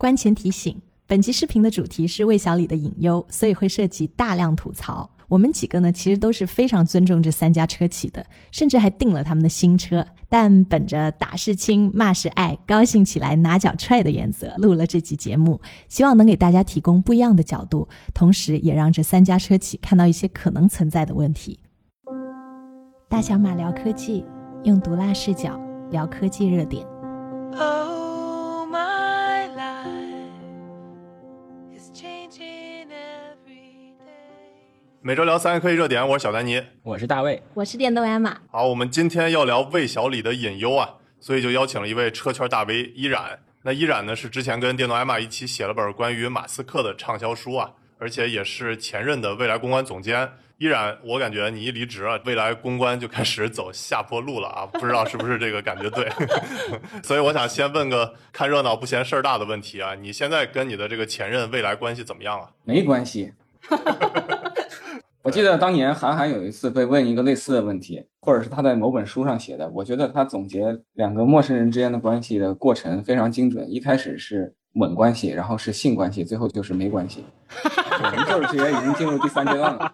关前提醒：本期视频的主题是魏小李的隐忧，所以会涉及大量吐槽。我们几个呢，其实都是非常尊重这三家车企的，甚至还订了他们的新车。但本着打是亲，骂是爱，高兴起来拿脚踹的原则，录了这期节目，希望能给大家提供不一样的角度，同时也让这三家车企看到一些可能存在的问题。大小马聊科技，用毒辣视角聊科技热点。每周聊三个科技热点，我是小丹尼，我是大卫，我是电动艾玛。好，我们今天要聊魏小李的隐忧啊，所以就邀请了一位车圈大 V 依然。那依然呢是之前跟电动艾玛一起写了本关于马斯克的畅销书啊，而且也是前任的未来公关总监。依然，我感觉你一离职啊，未来公关就开始走下坡路了啊，不知道是不是这个感觉对？所以我想先问个看热闹不嫌事儿大的问题啊，你现在跟你的这个前任未来关系怎么样啊？没关系。我记得当年韩寒有一次被问一个类似的问题，或者是他在某本书上写的。我觉得他总结两个陌生人之间的关系的过程非常精准。一开始是吻关系，然后是性关系，最后就是没关系。我们就是直接已经进入第三阶段了。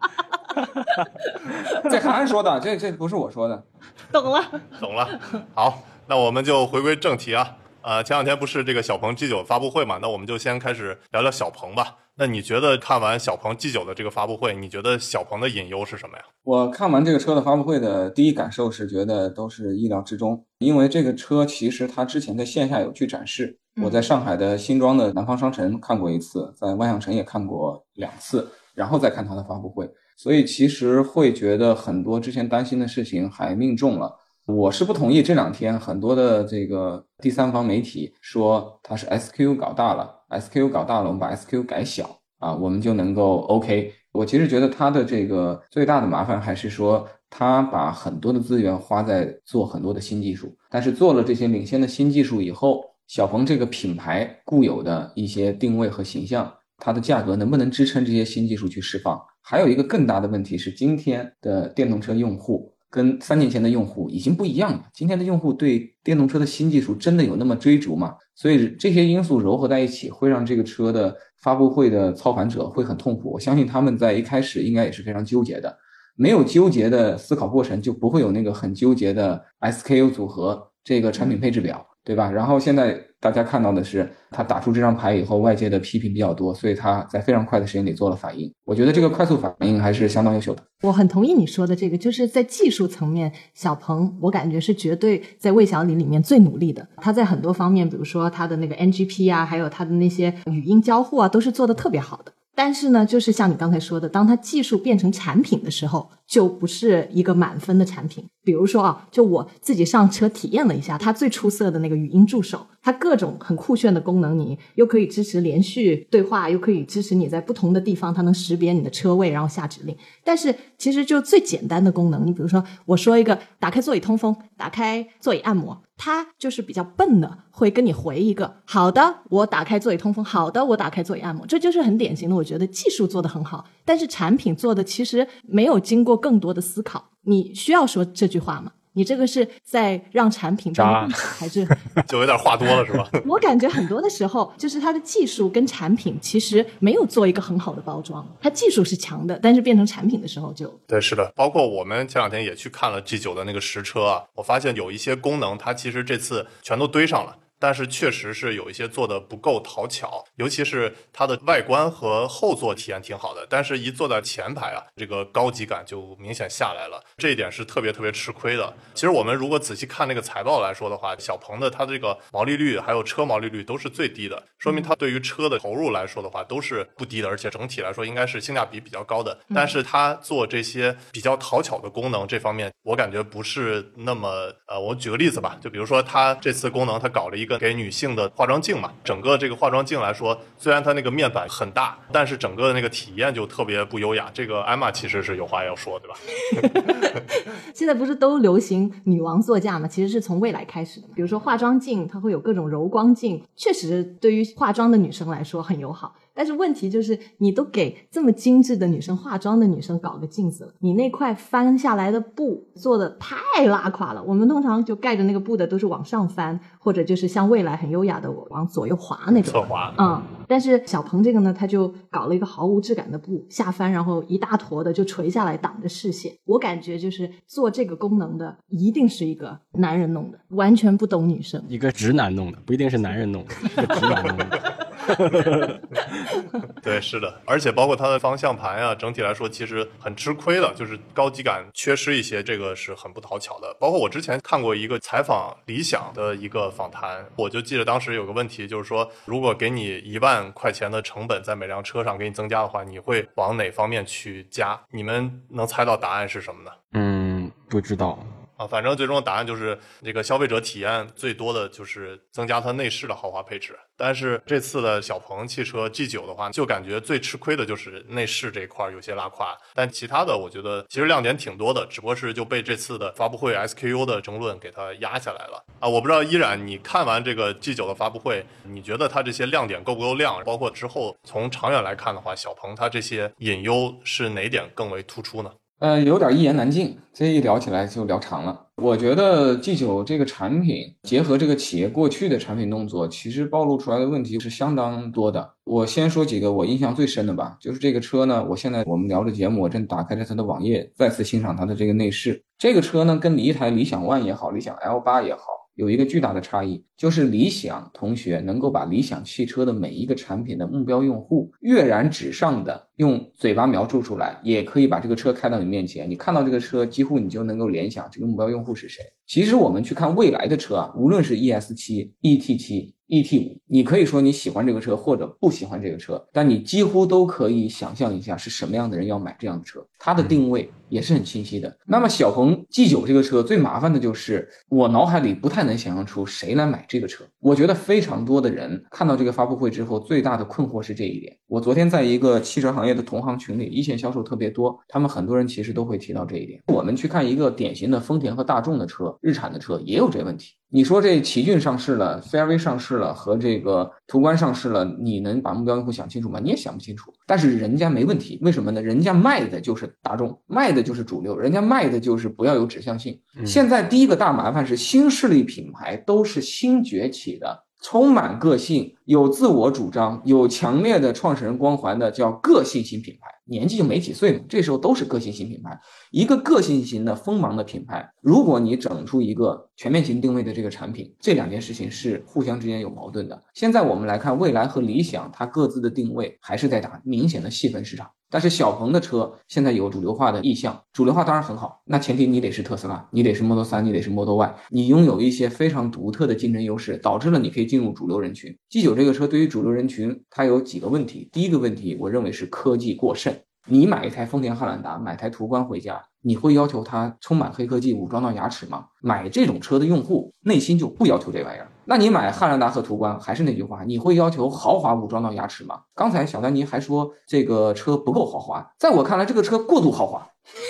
这韩寒说的，这这不是我说的。懂了，懂了。好，那我们就回归正题啊。呃，前两天不是这个小鹏 G9 发布会嘛？那我们就先开始聊聊小鹏吧。那你觉得看完小鹏 G 九的这个发布会，你觉得小鹏的隐忧是什么呀？我看完这个车的发布会的第一感受是觉得都是意料之中，因为这个车其实它之前在线下有去展示，我在上海的新庄的南方商城看过一次，在万象城也看过两次，然后再看它的发布会，所以其实会觉得很多之前担心的事情还命中了。我是不同意这两天很多的这个第三方媒体说它是 SQ 搞大了，SQ 搞大了，我们把 SQ 改小啊，我们就能够 OK。我其实觉得它的这个最大的麻烦还是说，它把很多的资源花在做很多的新技术，但是做了这些领先的新技术以后，小鹏这个品牌固有的一些定位和形象，它的价格能不能支撑这些新技术去释放？还有一个更大的问题是，今天的电动车用户。跟三年前的用户已经不一样了。今天的用户对电动车的新技术真的有那么追逐吗？所以这些因素糅合在一起，会让这个车的发布会的操盘者会很痛苦。我相信他们在一开始应该也是非常纠结的。没有纠结的思考过程，就不会有那个很纠结的 SKU 组合这个产品配置表。对吧？然后现在大家看到的是，他打出这张牌以后，外界的批评比较多，所以他在非常快的时间里做了反应。我觉得这个快速反应还是相当优秀的。我很同意你说的这个，就是在技术层面，小鹏我感觉是绝对在魏小李里面最努力的。他在很多方面，比如说他的那个 NGP 啊，还有他的那些语音交互啊，都是做的特别好的。但是呢，就是像你刚才说的，当它技术变成产品的时候，就不是一个满分的产品。比如说啊，就我自己上车体验了一下，它最出色的那个语音助手，它各种很酷炫的功能，你又可以支持连续对话，又可以支持你在不同的地方，它能识别你的车位，然后下指令。但是其实就最简单的功能，你比如说我说一个打开座椅通风，打开座椅按摩。他就是比较笨的，会跟你回一个好的，我打开座椅通风，好的，我打开座椅按摩，这就是很典型的。我觉得技术做得很好，但是产品做的其实没有经过更多的思考。你需要说这句话吗？你这个是在让产品变得还是 就有点话多了是吧？我感觉很多的时候，就是它的技术跟产品其实没有做一个很好的包装。它技术是强的，但是变成产品的时候就对，是的。包括我们前两天也去看了 G 九的那个实车啊，我发现有一些功能，它其实这次全都堆上了。但是确实是有一些做的不够讨巧，尤其是它的外观和后座体验挺好的，但是一坐在前排啊，这个高级感就明显下来了，这一点是特别特别吃亏的。其实我们如果仔细看那个财报来说的话，小鹏的它这个毛利率还有车毛利率都是最低的，说明它对于车的投入来说的话都是不低的，而且整体来说应该是性价比比较高的。但是它做这些比较讨巧的功能这方面，我感觉不是那么呃，我举个例子吧，就比如说它这次功能它搞了一。一个给女性的化妆镜嘛，整个这个化妆镜来说，虽然它那个面板很大，但是整个的那个体验就特别不优雅。这个艾玛其实是有话要说，对吧？现在不是都流行女王座驾嘛？其实是从未来开始的。比如说化妆镜，它会有各种柔光镜，确实对于化妆的女生来说很友好。但是问题就是，你都给这么精致的女生化妆的女生搞个镜子了，你那块翻下来的布做的太拉垮了。我们通常就盖着那个布的都是往上翻，或者就是像未来很优雅的往左右滑那种。侧滑。嗯，但是小鹏这个呢，他就搞了一个毫无质感的布下翻，然后一大坨的就垂下来挡着视线。我感觉就是做这个功能的一定是一个男人弄的，完全不懂女生。一个直男弄的，不一定是男人弄的，是个直男弄的。对，是的，而且包括它的方向盘呀，整体来说其实很吃亏的，就是高级感缺失一些，这个是很不讨巧的。包括我之前看过一个采访理想的一个访谈，我就记得当时有个问题，就是说如果给你一万块钱的成本在每辆车上给你增加的话，你会往哪方面去加？你们能猜到答案是什么呢？嗯，不知道。啊，反正最终的答案就是这个消费者体验最多的就是增加它内饰的豪华配置。但是这次的小鹏汽车 G9 的话，就感觉最吃亏的就是内饰这一块有些拉胯。但其他的我觉得其实亮点挺多的，只不过是就被这次的发布会 SKU 的争论给它压下来了啊。我不知道依然你看完这个 G9 的发布会，你觉得它这些亮点够不够亮？包括之后从长远来看的话，小鹏它这些隐忧是哪点更为突出呢？呃，有点一言难尽，这一聊起来就聊长了。我觉得 G 九这个产品结合这个企业过去的产品动作，其实暴露出来的问题是相当多的。我先说几个我印象最深的吧，就是这个车呢，我现在我们聊着节目，我正打开着它的网页，再次欣赏它的这个内饰。这个车呢，跟你一台理想 ONE 也好，理想 L 八也好。有一个巨大的差异，就是理想同学能够把理想汽车的每一个产品的目标用户跃然纸上的用嘴巴描述出来，也可以把这个车开到你面前，你看到这个车，几乎你就能够联想这个目标用户是谁。其实我们去看未来的车啊，无论是 ES 七、ET 七。E T 五，你可以说你喜欢这个车或者不喜欢这个车，但你几乎都可以想象一下是什么样的人要买这样的车，它的定位也是很清晰的。那么小鹏 G 九这个车最麻烦的就是我脑海里不太能想象出谁来买这个车。我觉得非常多的人看到这个发布会之后，最大的困惑是这一点。我昨天在一个汽车行业的同行群里，一线销售特别多，他们很多人其实都会提到这一点。我们去看一个典型的丰田和大众的车，日产的车也有这问题。你说这奇骏上市了，Fairway 上市了，和这个途观上市了，你能把目标用户想清楚吗？你也想不清楚。但是人家没问题，为什么呢？人家卖的就是大众，卖的就是主流，人家卖的就是不要有指向性。现在第一个大麻烦是新势力品牌都是新崛起的。充满个性、有自我主张、有强烈的创始人光环的叫个性型品牌，年纪就没几岁嘛，这时候都是个性型品牌。一个个性型的锋芒的品牌，如果你整出一个全面型定位的这个产品，这两件事情是互相之间有矛盾的。现在我们来看，蔚来和理想，它各自的定位还是在打明显的细分市场。但是小鹏的车现在有主流化的意向，主流化当然很好，那前提你得是特斯拉，你得是 Model 3，你得是 Model Y，你拥有一些非常独特的竞争优势，导致了你可以进入主流人群。G9 这个车对于主流人群，它有几个问题。第一个问题，我认为是科技过剩。你买一台丰田汉兰达，买台途观回家，你会要求它充满黑科技，武装到牙齿吗？买这种车的用户内心就不要求这玩意儿。那你买汉兰达和途观，还是那句话，你会要求豪华武装到牙齿吗？刚才小丹尼还说这个车不够豪华，在我看来，这个车过度豪华，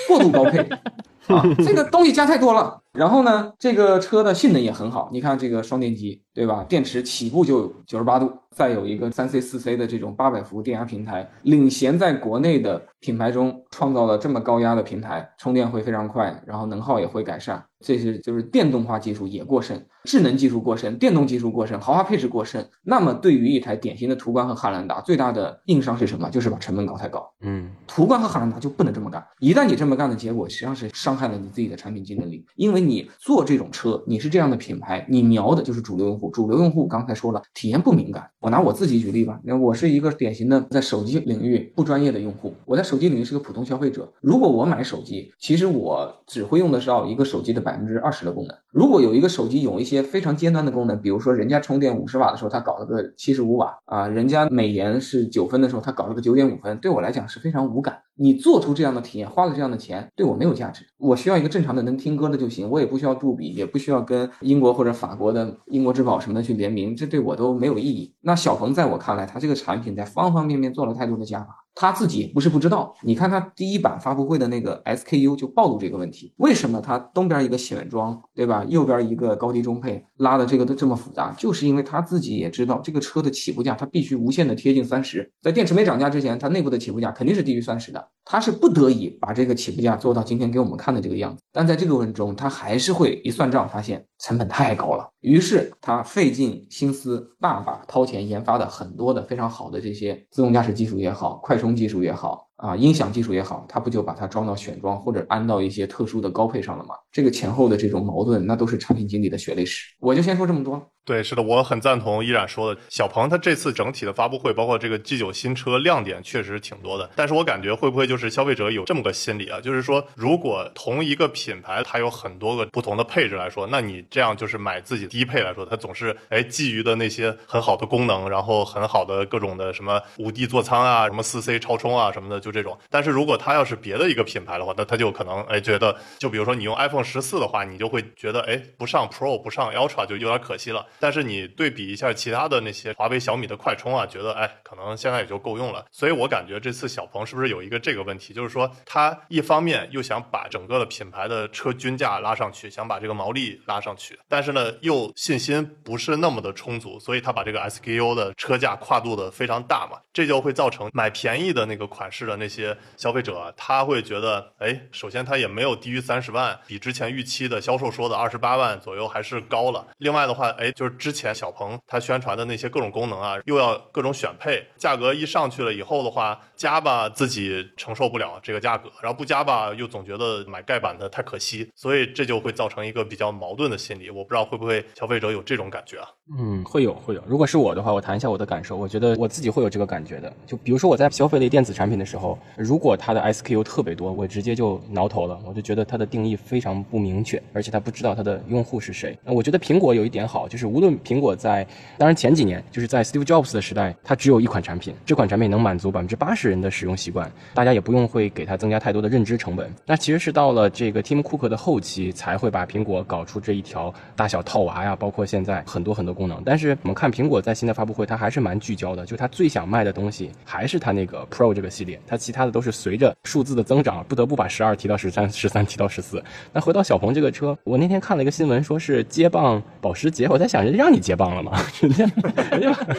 过度高配 啊，这个东西加太多了。然后呢，这个车的性能也很好，你看这个双电机，对吧？电池起步就九十八度，再有一个三 C 四 C 的这种八百伏电压平台，领衔在国内的品牌中，创造了这么高压的平台，充电会非常快，然后能耗也会改善。这是就是电动化技术也过剩，智能技术过剩，电动技术过剩，豪华配置过剩。那么对于一台典型的途观和汉兰达，最大的硬伤是什么？就是把成本搞太高。嗯，途观和汉兰达就不能这么干。一旦你这么干的结果，实际上是伤害了你自己的产品竞争力，因为。你做这种车，你是这样的品牌，你瞄的就是主流用户。主流用户刚才说了，体验不敏感。我拿我自己举例吧，那我是一个典型的在手机领域不专业的用户。我在手机领域是个普通消费者。如果我买手机，其实我只会用得上一个手机的百分之二十的功能。如果有一个手机有一些非常尖端的功能，比如说人家充电五十瓦的时候，他搞了个七十五瓦啊，人家美颜是九分的时候，他搞了个九点五分，对我来讲是非常无感。你做出这样的体验，花了这样的钱，对我没有价值。我需要一个正常的能听歌的就行，我也不需要杜比，也不需要跟英国或者法国的英国之宝什么的去联名，这对我都没有意义。那小鹏在我看来，它这个产品在方方面面做了太多的加法。他自己不是不知道。你看他第一版发布会的那个 SKU 就暴露这个问题，为什么他东边一个选装，对吧？右边一个高低中配，拉的这个都这么复杂，就是因为他自己也知道这个车的起步价，它必须无限的贴近三十，在电池没涨价之前，它内部的起步价肯定是低于三十的，他是不得已把这个起步价做到今天给我们看的这个样子。但在这个过程中，他还是会一算账，发现成本太高了，于是他费尽心思，大把掏钱研发的很多的非常好的这些自动驾驶技术也好，快充充技术也好。啊，音响技术也好，它不就把它装到选装或者安到一些特殊的高配上了吗？这个前后的这种矛盾，那都是产品经理的血泪史。我就先说这么多。对，是的，我很赞同依然说的。小鹏它这次整体的发布会，包括这个 G9 新车亮点确实挺多的。但是我感觉会不会就是消费者有这么个心理啊？就是说，如果同一个品牌它有很多个不同的配置来说，那你这样就是买自己低配来说，它总是哎基于的那些很好的功能，然后很好的各种的什么五 D 座舱啊，什么四 C 超充啊什么的，就这种。但是如果它要是别的一个品牌的话，那它就可能哎觉得，就比如说你用 iPhone 十四的话，你就会觉得哎不上 Pro 不上 Ultra 就有点可惜了。但是你对比一下其他的那些华为、小米的快充啊，觉得哎，可能现在也就够用了。所以我感觉这次小鹏是不是有一个这个问题，就是说它一方面又想把整个的品牌的车均价拉上去，想把这个毛利拉上去，但是呢又信心不是那么的充足，所以他把这个 SKU 的车价跨度的非常大嘛，这就会造成买便宜的那个款式的那些消费者，他会觉得哎，首先他也没有低于三十万，比之前预期的销售说的二十八万左右还是高了。另外的话，哎，就是之前小鹏。它宣传的那些各种功能啊，又要各种选配，价格一上去了以后的话，加吧自己承受不了这个价格，然后不加吧又总觉得买盖板的太可惜，所以这就会造成一个比较矛盾的心理。我不知道会不会消费者有这种感觉啊？嗯，会有会有。如果是我的话，我谈一下我的感受，我觉得我自己会有这个感觉的。就比如说我在消费类电子产品的时候，如果它的 SKU 特别多，我直接就挠头了，我就觉得它的定义非常不明确，而且它不知道它的用户是谁。那我觉得苹果有一点好，就是无论苹果在当然，前几年就是在 Steve Jobs 的时代，它只有一款产品，这款产品能满足百分之八十人的使用习惯，大家也不用会给它增加太多的认知成本。那其实是到了这个 Tim Cook 的后期，才会把苹果搞出这一条大小套娃呀，包括现在很多很多功能。但是我们看苹果在新的发布会，它还是蛮聚焦的，就它最想卖的东西还是它那个 Pro 这个系列，它其他的都是随着数字的增长，不得不把十二提到十三，十三提到十四。那回到小鹏这个车，我那天看了一个新闻，说是接棒保时捷，我在想，人家让你接棒了吗？人家人家把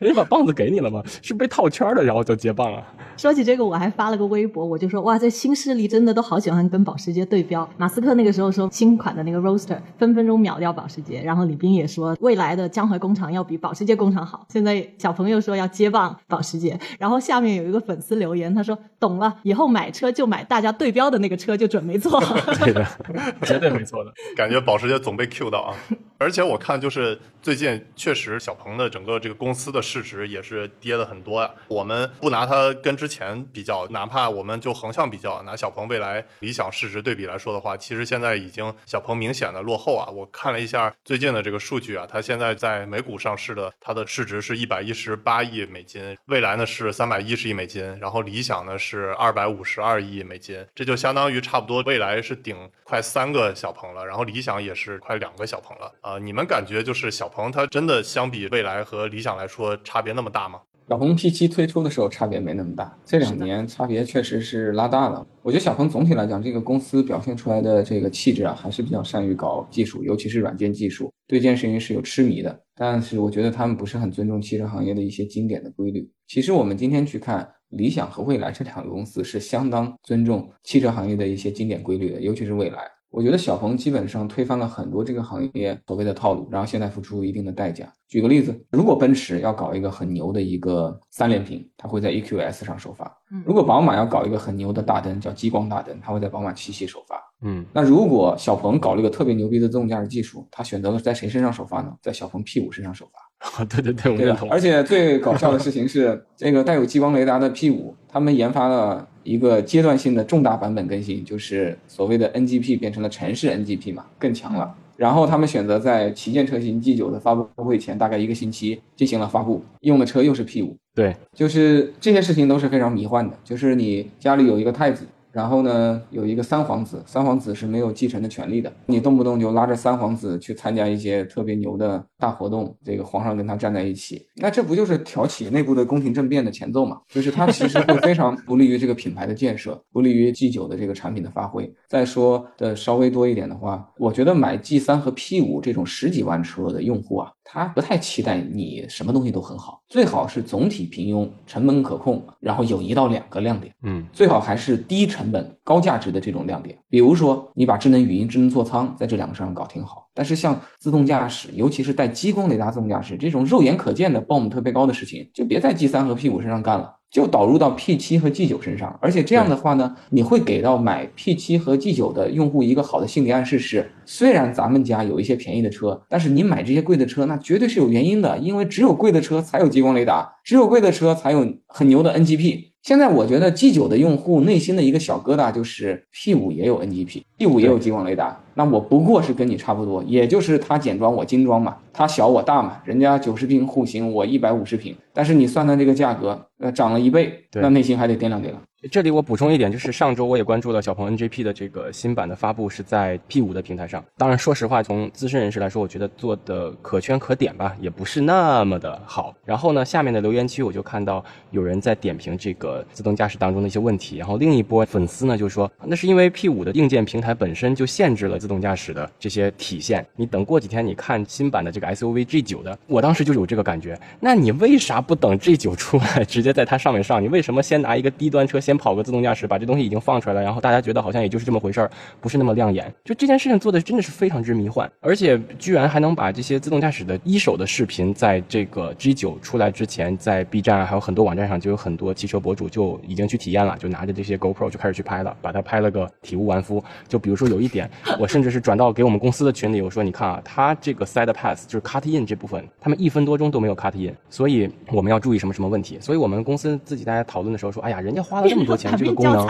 人家把棒子给你了吗？是被套圈了，然后就接棒了？说起这个，我还发了个微博，我就说哇，这新势力真的都好喜欢跟保时捷对标。马斯克那个时候说新款的那个 Roaster 分分钟秒掉保时捷，然后李斌也说未来的江淮工厂要比保时捷工厂好。现在小朋友说要接棒保时捷，然后下面有一个粉丝留言，他说懂了，以后买车就买大家对标的那个车就准没错。对的，绝对没错的。感觉保时捷总被 Q 到啊！而且我看就是最近确实小鹏的整个这个公司的市值也是跌了很多啊。我们不拿它跟之前比较，哪怕我们就横向比较，拿小鹏、未来、理想市值对比来说的话，其实现在已经小鹏明显的落后啊。我看了一下最近的这个数据啊，它现在在美股上市的，它的市值是一百一十八亿美金，未来呢是三百一十亿美金，然后理想呢是二百五十二亿美金，这就相当于差不多未来是顶快三个小鹏了，然后理想也是快两个小鹏了啊。你们感觉就是小鹏它真的相比未来和理想来说差别那么大吗？小鹏 P7 推出的时候差别没那么大，这两年差别确实是拉大了。我觉得小鹏总体来讲，这个公司表现出来的这个气质啊，还是比较善于搞技术，尤其是软件技术，对这件事情是有痴迷的。但是我觉得他们不是很尊重汽车行业的一些经典的规律。其实我们今天去看理想和蔚来这两个公司，是相当尊重汽车行业的一些经典规律的，尤其是蔚来。我觉得小鹏基本上推翻了很多这个行业所谓的套路，然后现在付出一定的代价。举个例子，如果奔驰要搞一个很牛的一个三连屏，它会在 EQS 上首发；如果宝马要搞一个很牛的大灯，叫激光大灯，它会在宝马七系首发。嗯，那如果小鹏搞了一个特别牛逼的自动驾驶技术，他选择了在谁身上首发呢？在小鹏 P 五身上首发。对对对，我认同。而且最搞笑的事情是，这个带有激光雷达的 P 五他们研发了。一个阶段性的重大版本更新，就是所谓的 NGP 变成了城市 NGP 嘛，更强了。然后他们选择在旗舰车型 G 九的发布会前大概一个星期进行了发布，用的车又是 P 五。对，就是这些事情都是非常迷幻的。就是你家里有一个太子，然后呢，有一个三皇子，三皇子是没有继承的权利的。你动不动就拉着三皇子去参加一些特别牛的大活动，这个皇上跟他站在一起，那这不就是挑起内部的宫廷政变的前奏嘛？就是他其实会非常不利于这个品牌的建设，不利于 G 九的这个产品的发挥。再说的稍微多一点的话，我觉得买 G 三和 P 五这种十几万车的用户啊，他不太期待你什么东西都很好，最好是总体平庸、成本可控，然后有一到两个亮点，嗯，最好还是低成本高价值的这种亮点。比如说，你把智能语音、智能座舱在这两个上搞挺好。但是像自动驾驶，尤其是带激光雷达自动驾驶这种肉眼可见的 BOM 特别高的事情，就别在 G 三和 P 五身上干了。就导入到 P 七和 G 九身上，而且这样的话呢，你会给到买 P 七和 G 九的用户一个好的心理暗示是：虽然咱们家有一些便宜的车，但是你买这些贵的车，那绝对是有原因的，因为只有贵的车才有激光雷达，只有贵的车才有很牛的 NGP。现在我觉得 G 九的用户内心的一个小疙瘩就是 P 五也有 NGP，P 五也有激光雷达，那我不过是跟你差不多，也就是它简装我精装嘛，它小我大嘛，人家九十平户型我一百五十平，但是你算算这个价格，呃，涨了一倍，那内心还得掂量掂量。这里我补充一点，就是上周我也关注了小鹏 NGP 的这个新版的发布，是在 P5 的平台上。当然，说实话，从资深人士来说，我觉得做的可圈可点吧，也不是那么的好。然后呢，下面的留言区我就看到有人在点评这个自动驾驶当中的一些问题。然后另一波粉丝呢就说，那是因为 P5 的硬件平台本身就限制了自动驾驶的这些体现。你等过几天你看新版的这个 SUV G9 的，我当时就有这个感觉。那你为啥不等 G9 出来，直接在它上面上？你为什么先拿一个低端车先先跑个自动驾驶？把这东西已经放出来了，然后大家觉得好像也就是这么回事儿，不是那么亮眼。就这件事情做的真的是非常之迷幻，而且居然还能把这些自动驾驶的一手的视频，在这个 G9 出来之前，在 B 站还有很多网站上就有很多汽车博主就已经去体验了，就拿着这些 GoPro 就开始去拍了，把它拍了个体无完肤。就比如说有一点，我甚至是转到给我们公司的群里，我说你看啊，它这个 Side Pass 就是 Cut In 这部分，他们一分多钟都没有 Cut In，所以我们要注意什么什么问题。所以我们公司自己大家讨论的时候说，哎呀，人家花了这么多钱 这个功能。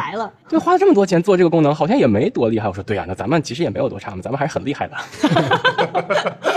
对，花了这么多钱做这个功能，好像也没多厉害。我说对呀，那咱们其实也没有多差嘛，咱们还是很厉害的。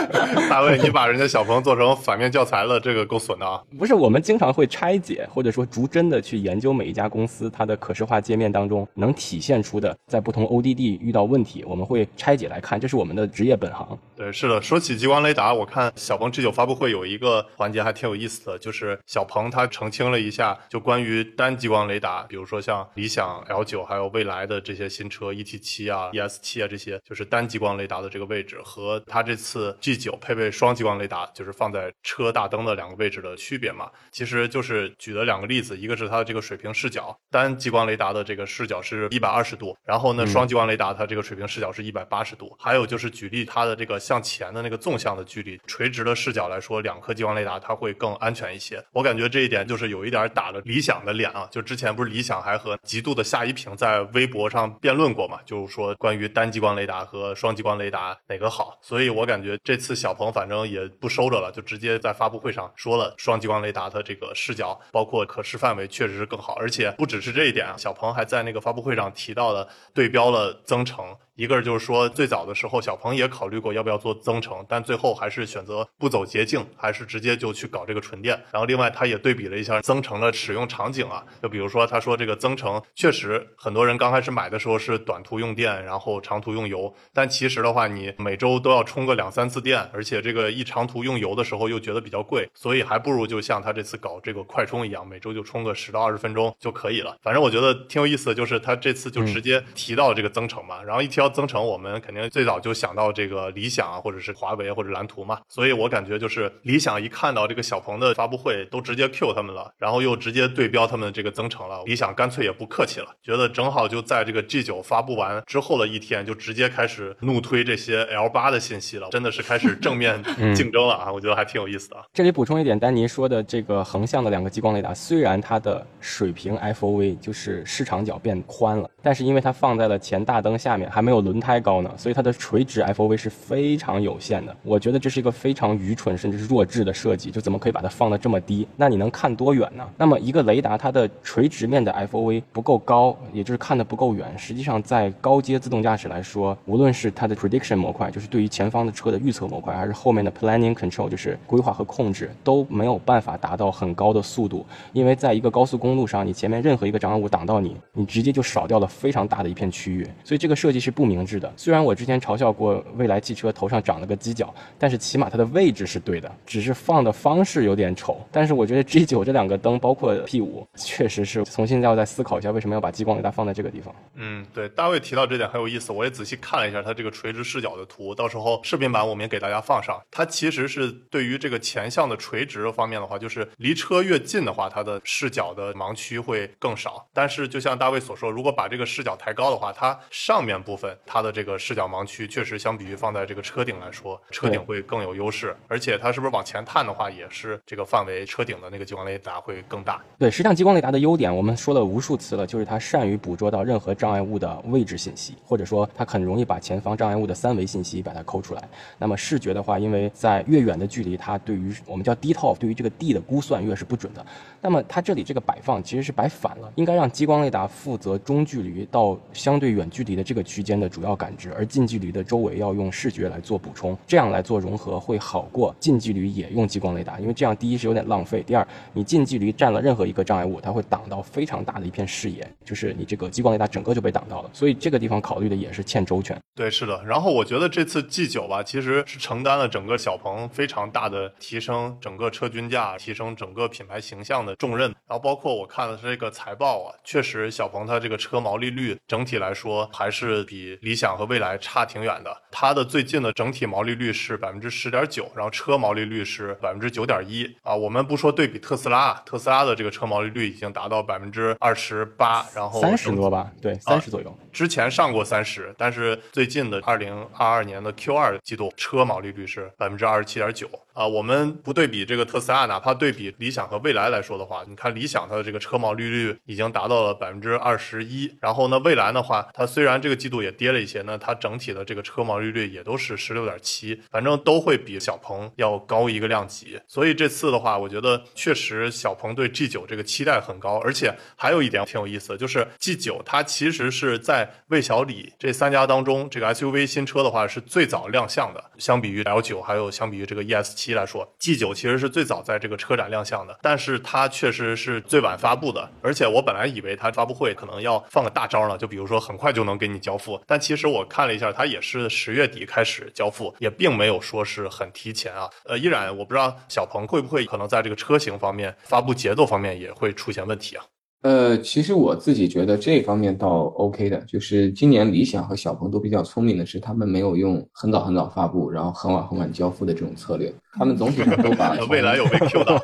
大卫，你把人家小鹏做成反面教材了，这个够损的啊！不是，我们经常会拆解或者说逐帧的去研究每一家公司它的可视化界面当中能体现出的在不同 ODD 遇到问题，我们会拆解来看，这是我们的职业本行。对，是的。说起激光雷达，我看小鹏 G9 发布会有一个环节还挺有意思的，就是小鹏它澄清了一下，就关于单激光雷达，比如说像理想 L9 还有未来的这些新车 ET7 啊、ES7 啊这些，就是单激光雷达的这个位置和它这次 G9 配备双激光雷达，就是放在车大灯的两个位置的区别嘛。其实就是举了两个例子，一个是它的这个水平视角，单激光雷达的这个视角是一百二十度，然后呢双激光雷达它这个水平视角是一百八十度。还有就是举例它的这个向前的那个纵向的距离，垂直的视角来说，两颗激光雷达它会更安全一些。我感觉这一点就是有一点打了理想的脸啊，就之前不是理想还和极度的夏一平在微博上辩论过嘛，就是说关于单激光雷达和双激光雷达哪个好。所以我感觉这次小鹏反正也不收着了，就直接在发布会上说了，双激光雷达的这个视角包括可视范围确实是更好，而且不只是这一点啊，小鹏还在那个发布会上提到了对标了增程。一个就是说，最早的时候，小鹏也考虑过要不要做增程，但最后还是选择不走捷径，还是直接就去搞这个纯电。然后，另外他也对比了一下增程的使用场景啊，就比如说，他说这个增程确实很多人刚开始买的时候是短途用电，然后长途用油，但其实的话，你每周都要充个两三次电，而且这个一长途用油的时候又觉得比较贵，所以还不如就像他这次搞这个快充一样，每周就充个十到二十分钟就可以了。反正我觉得挺有意思的，就是他这次就直接提到这个增程嘛，然后一提到增程，我们肯定最早就想到这个理想啊，或者是华为或者蓝图嘛，所以我感觉就是理想一看到这个小鹏的发布会，都直接 Q 他们了，然后又直接对标他们这个增程了。理想干脆也不客气了，觉得正好就在这个 G9 发布完之后的一天，就直接开始怒推这些 L8 的信息了，真的是开始正面 竞争了啊！我觉得还挺有意思的。这里补充一点，丹尼说的这个横向的两个激光雷达，虽然它的水平 FOV 就是视场角变宽了，但是因为它放在了前大灯下面，还没有轮胎高呢，所以它的垂直 FOV 是非常有限的。我觉得这是一个非常愚蠢甚至是弱智的设计，就怎么可以把它放得这么低？那你能看多远呢？那么一个雷达它的垂直面的 FOV 不够高，也就是看得不够远。实际上在高阶自动驾驶来说，无论是它的 prediction 模块，就是对于前方的车的预测模块，还是后面的 planning control，就是规划和控制，都没有办法达到很高的速度。因为在一个高速公路上，你前面任何一个障碍物挡到你，你直接就少掉了非常大的一片区域，所以这个设计是不明智的。虽然我之前嘲笑过蔚来汽车头上长了个犄角，但是起码它的位置是对的，只是放的方式有点丑。但是我觉得 G 九这两个灯，包括 P 五，确实是重新要再思考一下，为什么要把激光雷达放在这个地方。嗯，对，大卫提到这点很有意思，我也仔细看了一下它这个垂直视角的图，到时候视频版我们也给大家放上。它其实是对于这个前向的垂直方面的话，就是离车越近的话，它的视角的盲区会更少。但是就像大卫所说，如果把这个视角抬高的话，它上面部分它的这个视角盲区确实相比于放在这个车顶来说，车顶会更有优势。而且它是不是往前探的话，也是这个范围车顶的那个激光雷达会更大。对，实际上激光雷达的优点我们说了无数次了，就是它善于捕捉到任何障碍物的位置信息，或者说它很容易把前方障碍物的三维信息把它抠出来。那么视觉的话，因为在越远的距离，它对于我们叫 detail，对于这个地的估算越是不准的。那么它这里这个摆放其实是摆反了，应该让激光雷达负责中距离到相对远距离的这个区间的主要感知，而近距离的周围要用视觉来做补充，这样来做融合会好过近距离也用激光雷达，因为这样第一是有点浪费，第二你近距离占了任何一个障碍物，它会挡到非常大的一片视野，就是你这个激光雷达整个就被挡到了，所以这个地方考虑的也是欠周全。对，是的。然后我觉得这次 G 九吧，其实是承担了整个小鹏非常大的提升整个车均价、提升整个品牌形象的重任。然后包括我看的这个财报啊，确实小鹏它这个车毛利率整体来说还是比理想和蔚来差挺远的。它的最近的整体毛利率是百分之十点九，然后车毛利率是百分之九点一啊。我们不说对比特斯拉，特斯拉的这个车毛利率已经达到百分之二十八，然后三十多吧，对，三十左右。之前上过三十，但是最近的二零二二年的 Q 二季度车毛利率是百分之二十七点九啊。我们不对比这个特斯拉，哪怕对比理想和蔚来来说的话，你看理想它的这个车毛利率已经达到了百分之二十一，然后呢，蔚来的话，它虽然这个季度也跌了一些，那它整体的这个车毛利率也都是十六点七，反正都会比小鹏要高一个量级。所以这次的话，我觉得确实小鹏对 G 九这个期待很高，而且还有一点挺有意思，就是 G 九它其实是在魏小李这三家当中，这个 SUV 新车的话是最早亮相的。相比于 L 九，还有相比于这个 ES 七来说，G 九其实是最早在这个车展亮相的，但是它确实是最晚发布的。而且我本来以为它发布会可能要放个大招呢，就比如说很快就能给你交付，但其实我看了一下，它也是十月底开始交付，也并没有说是很提前啊。呃，依然我不知道小鹏会不会可能在这个车型方面发布节奏方面也会出现问题啊。呃，其实我自己觉得这方面倒 OK 的，就是今年理想和小鹏都比较聪明的是，他们没有用很早很早发布，然后很晚很晚交付的这种策略，他们总体上都把 未来有被 Q 到，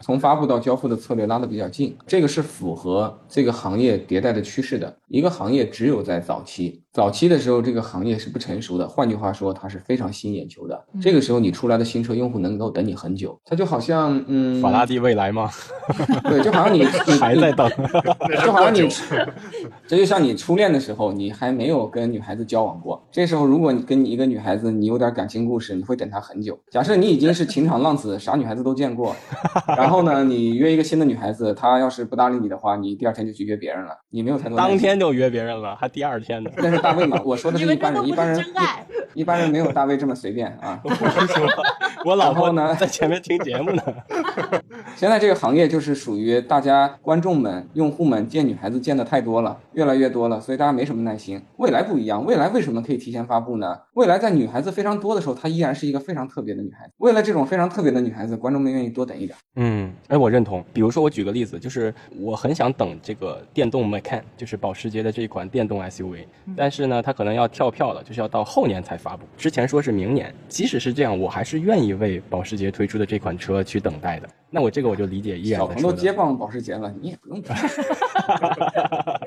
从发布到交付的策略拉得比较近，这个是符合这个行业迭代的趋势的。一个行业只有在早期，早期的时候这个行业是不成熟的，换句话说，它是非常吸引眼球的。这个时候你出来的新车，用户能够等你很久，它就好像嗯，法拉第未来吗？对，就好像你 你还在等。就好像你，这就像你初恋的时候，你还没有跟女孩子交往过。这时候，如果你跟你一个女孩子，你有点感情故事，你会等她很久。假设你已经是情场浪子，啥女孩子都见过，然后呢，你约一个新的女孩子，她要是不搭理你的话，你第二天就去约别人了。你没有太多。当天就约别人了，还第二天呢？那是大卫嘛？我说的是一般人，一般人，一般人没有大卫这么随便啊。我老婆呢，在前面听节目呢。现在这个行业就是属于大家观众们、用户们见女孩子见的太多了，越来越多了，所以大家没什么耐心。未来不一样，未来为什么可以提前发布呢？未来在女孩子非常多的时候，她依然是一个非常特别的女孩子。为了这种非常特别的女孩子，观众们愿意多等一点。嗯，哎，我认同。比如说，我举个例子，就是我很想等这个电动 Macan，就是保时捷的这一款电动 SUV，但是呢，它可能要跳票了，就是要到后年才发布。之前说是明年，即使是这样，我还是愿意为保时捷推出的这款车去等待的。那我这个我就理解依然。小鹏都接棒保时捷了，你也不用等。哈哈哈哈哈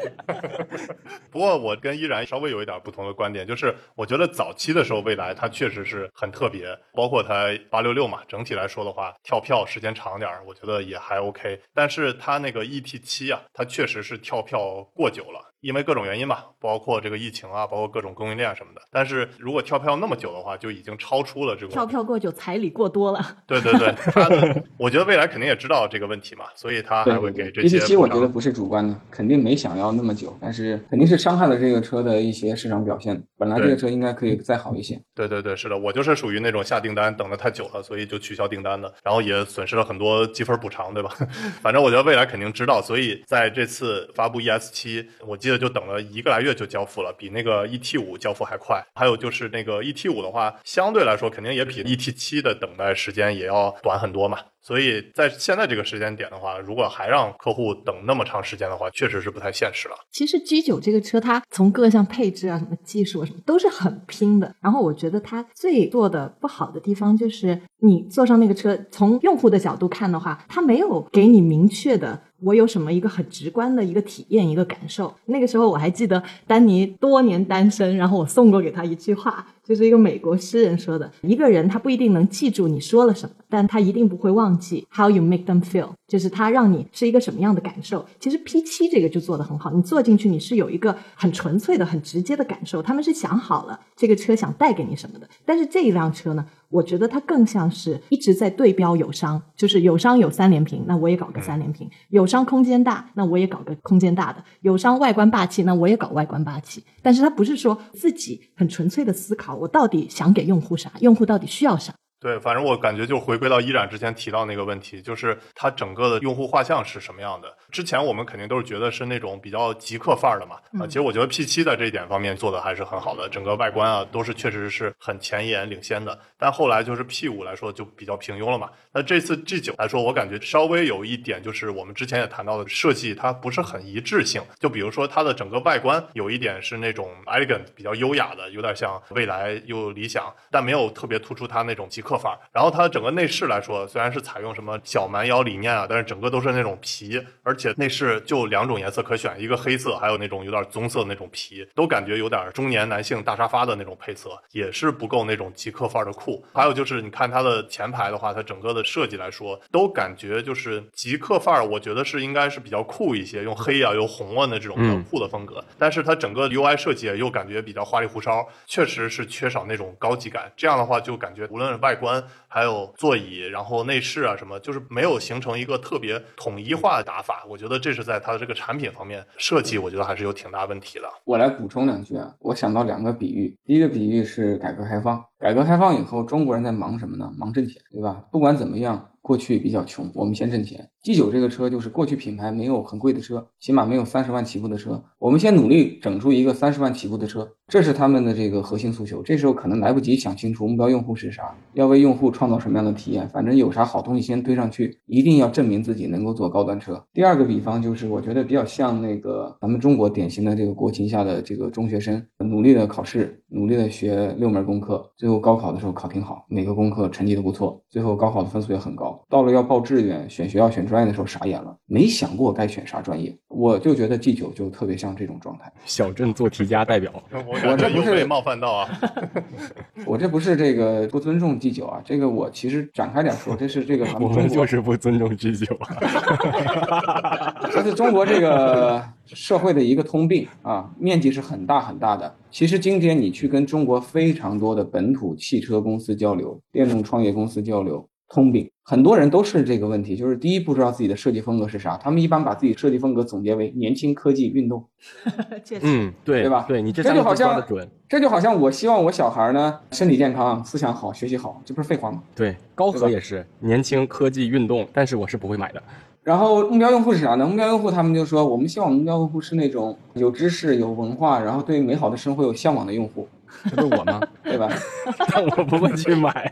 不过我跟依然稍微有一点不同的观点，就是我觉得早期的时候，蔚来它确实是很特别，包括它八六六嘛，整体来说的话，跳票时间长点儿，我觉得也还 OK。但是它那个 ET 七啊，它确实是跳票过久了。因为各种原因吧，包括这个疫情啊，包括各种供应链什么的。但是如果跳票那么久的话，就已经超出了这个跳票过久，彩礼过多了。对对对，他的我觉得未来肯定也知道这个问题嘛，所以他还会给这些。一七我觉得不是主观的，肯定没想要那么久，但是是肯定是伤害了这个车的一些市场表现。本来这个车应该可以再好一些。对对对，是的，我就是属于那种下订单等的太久了，所以就取消订单的，然后也损失了很多积分补偿，对吧？反正我觉得未来肯定知道，所以在这次发布 ES 七，我记得就等了一个来月就交付了，比那个 ET 五交付还快。还有就是那个 ET 五的话，相对来说肯定也比 ET 七的等待时间也要短很多嘛。所以在现在这个时间点的话，如果还让客户等那么长时间的话，确实是不太现实了。其实 G 九这个车，它从各项配置啊、什么技术啊什么都是很拼的。然后我觉得它最做的不好的地方就是，你坐上那个车，从用户的角度看的话，它没有给你明确的。我有什么一个很直观的一个体验一个感受？那个时候我还记得丹尼多年单身，然后我送过给他一句话，就是一个美国诗人说的：一个人他不一定能记住你说了什么，但他一定不会忘记 how you make them feel，就是他让你是一个什么样的感受。其实 P 七这个就做得很好，你坐进去你是有一个很纯粹的、很直接的感受，他们是想好了这个车想带给你什么的。但是这一辆车呢？我觉得它更像是一直在对标友商，就是友商有三连屏，那我也搞个三连屏；友商空间大，那我也搞个空间大的；友商外观霸气，那我也搞外观霸气。但是它不是说自己很纯粹的思考，我到底想给用户啥，用户到底需要啥。对，反正我感觉就回归到依然之前提到那个问题，就是它整个的用户画像是什么样的。之前我们肯定都是觉得是那种比较极客范儿的嘛，啊，其实我觉得 P 七在这一点方面做的还是很好的，整个外观啊都是确实是很前沿领先的。但后来就是 P 五来说就比较平庸了嘛。那这次 G 九来说，我感觉稍微有一点就是我们之前也谈到的设计它不是很一致性，就比如说它的整个外观有一点是那种 elegant 比较优雅的，有点像未来又理想，但没有特别突出它那种极客范儿。然后它整个内饰来说，虽然是采用什么小蛮腰理念啊，但是整个都是那种皮，而且内饰就两种颜色可选，一个黑色，还有那种有点棕色的那种皮，都感觉有点中年男性大沙发的那种配色，也是不够那种极客范儿的酷。还有就是你看它的前排的话，它整个的设计来说，都感觉就是极客范儿，我觉得是应该是比较酷一些，用黑啊、用红啊的这种比较酷的风格。但是它整个 UI 设计又感觉比较花里胡哨，确实是缺少那种高级感。这样的话就感觉无论是外观。还有座椅，然后内饰啊什么，就是没有形成一个特别统一化的打法。我觉得这是在它的这个产品方面设计，我觉得还是有挺大问题的。我来补充两句啊，我想到两个比喻，第一个比喻是改革开放。改革开放以后，中国人在忙什么呢？忙挣钱，对吧？不管怎么样，过去比较穷，我们先挣钱。G 九这个车就是过去品牌没有很贵的车，起码没有三十万起步的车。我们先努力整出一个三十万起步的车，这是他们的这个核心诉求。这时候可能来不及想清楚目标用户是啥，要为用户创造什么样的体验。反正有啥好东西先推上去，一定要证明自己能够做高端车。第二个比方就是，我觉得比较像那个咱们中国典型的这个国情下的这个中学生，努力的考试，努力的学六门功课，最后高考的时候考挺好，每个功课成绩都不错，最后高考的分数也很高。到了要报志愿、选学校、选专业的时候，傻眼了。没想过该选啥专业，我就觉得 G 九就特别像这种状态。小镇做题家代表，我这不是冒犯到啊，我这不是这个不尊重 G 九啊，这个我其实展开点说，这是这个 我们就是不尊重 G 九，这是中国这个社会的一个通病啊，面积是很大很大的。其实今天你去跟中国非常多的本土汽车公司交流，电动创业公司交流。通病，很多人都是这个问题，就是第一不知道自己的设计风格是啥，他们一般把自己设计风格总结为年轻、科技、运动。嗯，对，对吧？对你这这就好像这就好像我希望我小孩呢身体健康、思想好、学习好，这不是废话吗？对，高和也是年轻、科技、运动，但是我是不会买的。然后目标用户是啥呢？目标用户他们就说，我们希望目标用户是那种有知识、有文化，然后对美好的生活有向往的用户。这不是我吗？对吧？但我不会去买，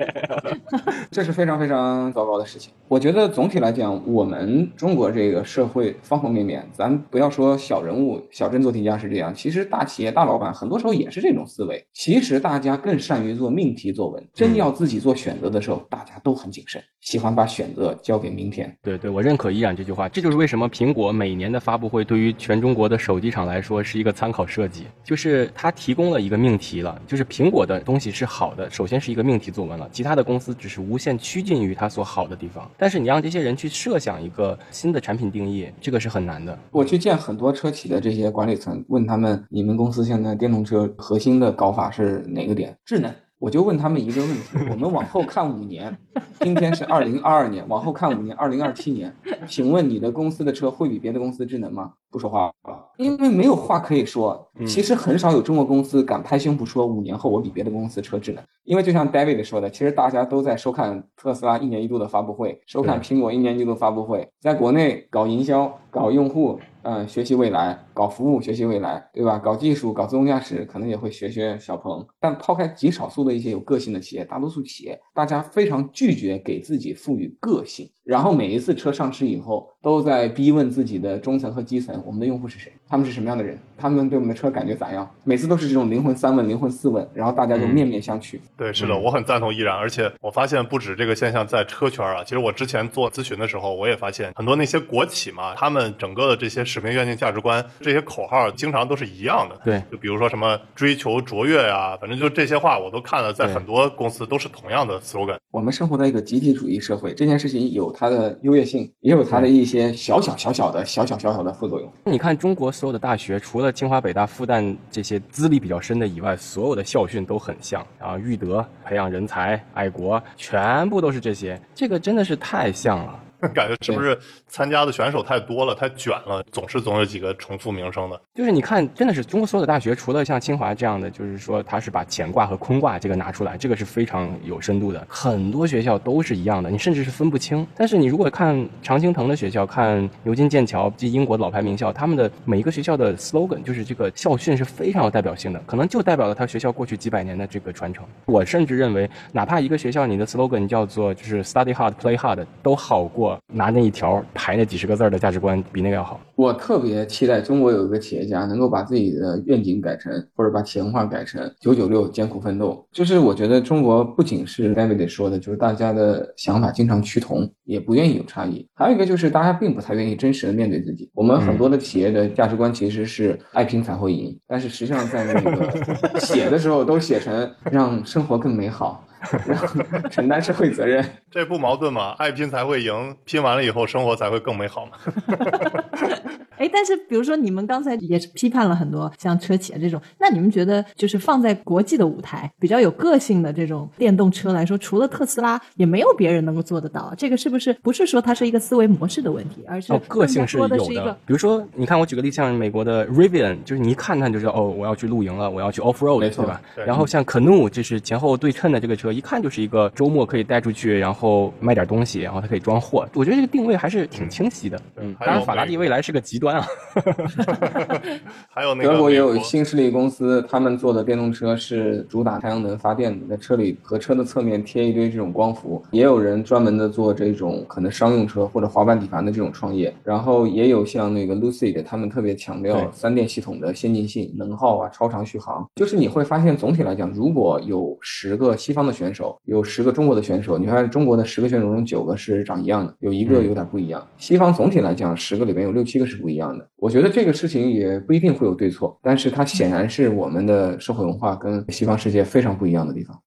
这是非常非常糟糕的事情。我觉得总体来讲，我们中国这个社会方方面面，咱不要说小人物、小镇做题家是这样，其实大企业、大老板很多时候也是这种思维。其实大家更善于做命题作文，真要自己做选择的时候，大家都很谨慎，喜欢把选择交给明天。对对，我认可依然这句话。这就是为什么苹果每年的发布会对于全中国的手机厂来说是一个参考设计，就是它提供了一个命题了。就是苹果的东西是好的，首先是一个命题作文了，其他的公司只是无限趋近于它所好的地方。但是你让这些人去设想一个新的产品定义，这个是很难的。我去见很多车企的这些管理层，问他们：你们公司现在电动车核心的搞法是哪个点？智能。我就问他们一个问题：我们往后看五年，今天是二零二二年，往后看五年，二零二七年，请问你的公司的车会比别的公司智能吗？不说话了，因为没有话可以说。其实很少有中国公司敢拍胸脯说五年后我比别的公司车智能，因为就像 David 说的，其实大家都在收看特斯拉一年一度的发布会，收看苹果一年一度的发布会，在国内搞营销、搞用户，嗯，学习未来，搞服务学习未来，对吧？搞技术、搞自动驾驶，可能也会学学小鹏。但抛开极少数的一些有个性的企业，大多数企业大家非常拒绝给自己赋予个性。然后每一次车上市以后，都在逼问自己的中层和基层：我们的用户是谁？他们是什么样的人？他们对我们的车感觉咋样？每次都是这种灵魂三问、灵魂四问，然后大家就面面相觑。对，是的，我很赞同依然。而且我发现不止这个现象在车圈啊，其实我之前做咨询的时候，我也发现很多那些国企嘛，他们整个的这些使命、愿景、价值观这些口号，经常都是一样的。对，就比如说什么追求卓越呀，反正就这些话，我都看了，在很多公司都是同样的 slogan。我们生活在一个集体主义社会，这件事情有它的优越性。也有它的一些小小小小的小小小小的副作用。你看，中国所有的大学，除了清华、北大、复旦这些资历比较深的以外，所有的校训都很像啊，育德、培养人才、爱国，全部都是这些。这个真的是太像了。感觉是不是参加的选手太多了，太卷了，总是总有几个重复名声的。就是你看，真的是中国所有的大学，除了像清华这样的，就是说他是把乾卦和坤卦这个拿出来，这个是非常有深度的。很多学校都是一样的，你甚至是分不清。但是你如果看常青藤的学校，看牛津、剑桥及英国的老牌名校，他们的每一个学校的 slogan，就是这个校训是非常有代表性的，可能就代表了他学校过去几百年的这个传承。我甚至认为，哪怕一个学校你的 slogan 叫做就是 study hard, play hard，都好过。拿那一条排那几十个字的价值观比那个要好。我特别期待中国有一个企业家能够把自己的愿景改成，或者把企业文化改成“九九六艰苦奋斗”。就是我觉得中国不仅是 David 说的，就是大家的想法经常趋同，也不愿意有差异。还有一个就是大家并不太愿意真实的面对自己。我们很多的企业的价值观其实是“爱拼才会赢”，但是实际上在那个写的时候都写成“让生活更美好”。承担社会责任，这不矛盾吗？爱拼才会赢，拼完了以后生活才会更美好嘛。哎，但是比如说你们刚才也是批判了很多像车企啊这种，那你们觉得就是放在国际的舞台比较有个性的这种电动车来说，除了特斯拉，也没有别人能够做得到。这个是不是不是说它是一个思维模式的问题，而是哦个性是有的。比如说，你看我举个例，像美国的 Rivian，就是你一看它就知道哦，我要去露营了，我要去 off road，对吧？然后像 Canoe，就是前后对称的这个车，一看就是一个周末可以带出去，然后卖点东西，然后它可以装货。我觉得这个定位还是挺清晰的。嗯，当然法拉利未来是个极端啊。还有那个德国也有新势力公司，他们做的电动车是主打太阳能发电的，在车里和车的侧面贴一堆这种光伏。也有人专门的做这种可能商用车或者滑板底盘的这种创业。然后也有像那个 Lucid，他们特别强调三电系统的先进性、能耗啊、超长续航。就是你会发现，总体来讲，如果有十个西方的选手，有十个中国的选手，你看中国的十个选手中九个是长一样的，有一个有点不一样。西方总体来讲，十个里面有六七个是不一样的。我觉得这个事情也不一定会有对错，但是它显然是我们的社会文化跟西方世界非常不一样的地方。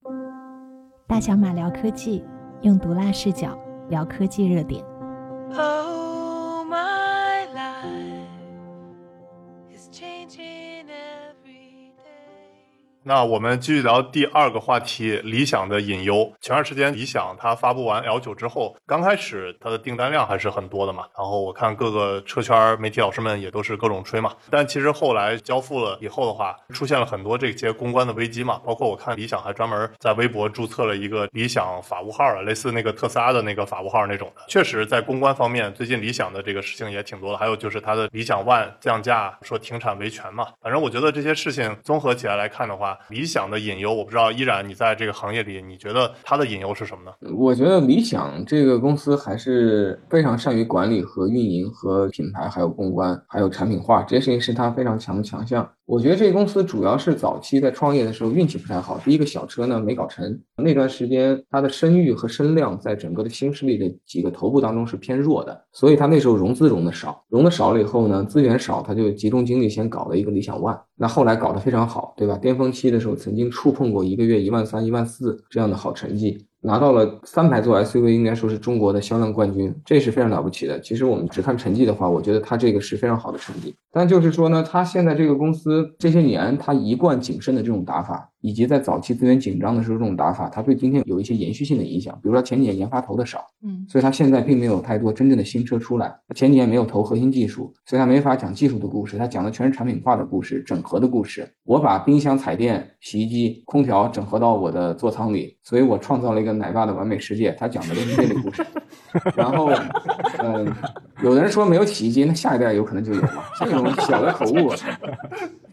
大小马聊科技，用毒辣视角聊科技热点。那我们继续聊第二个话题，理想的隐忧。前段时间，理想它发布完 L 九之后，刚开始它的订单量还是很多的嘛。然后我看各个车圈媒体老师们也都是各种吹嘛。但其实后来交付了以后的话，出现了很多这些公关的危机嘛。包括我看理想还专门在微博注册了一个理想法务号啊，类似那个特斯拉的那个法务号那种的。确实，在公关方面，最近理想的这个事情也挺多的。还有就是它的理想 ONE 降价，说停产维权嘛。反正我觉得这些事情综合起来来看的话，理想的引诱，我不知道依然你在这个行业里，你觉得它的引诱是什么呢？我觉得理想这个公司还是非常善于管理和运营和品牌，还有公关，还有产品化这些事情是它非常强的强项。我觉得这个公司主要是早期在创业的时候运气不太好，第一个小车呢没搞成，那段时间它的声誉和声量在整个的新势力的几个头部当中是偏弱的，所以它那时候融资融的少，融的少了以后呢，资源少，他就集中精力先搞了一个理想 ONE，那后来搞得非常好，对吧？巅峰期的时候曾经触碰过一个月一万三、一万四这样的好成绩。拿到了三排座 SUV，应该说是中国的销量冠军，这是非常了不起的。其实我们只看成绩的话，我觉得它这个是非常好的成绩。但就是说呢，它现在这个公司这些年它一贯谨慎的这种打法，以及在早期资源紧张的时候这种打法，它对今天有一些延续性的影响。比如说前几年研发投的少，嗯，所以它现在并没有太多真正的新车出来。前几年没有投核心技术，所以它没法讲技术的故事，它讲的全是产品化的故事、整合的故事。我把冰箱、彩电、洗衣机、空调整合到我的座舱里，所以我创造了一个奶爸的完美世界。他讲的都是这类故事。然后，嗯，有的人说没有洗衣机，那下一代有可能就有嘛。这种小的口误。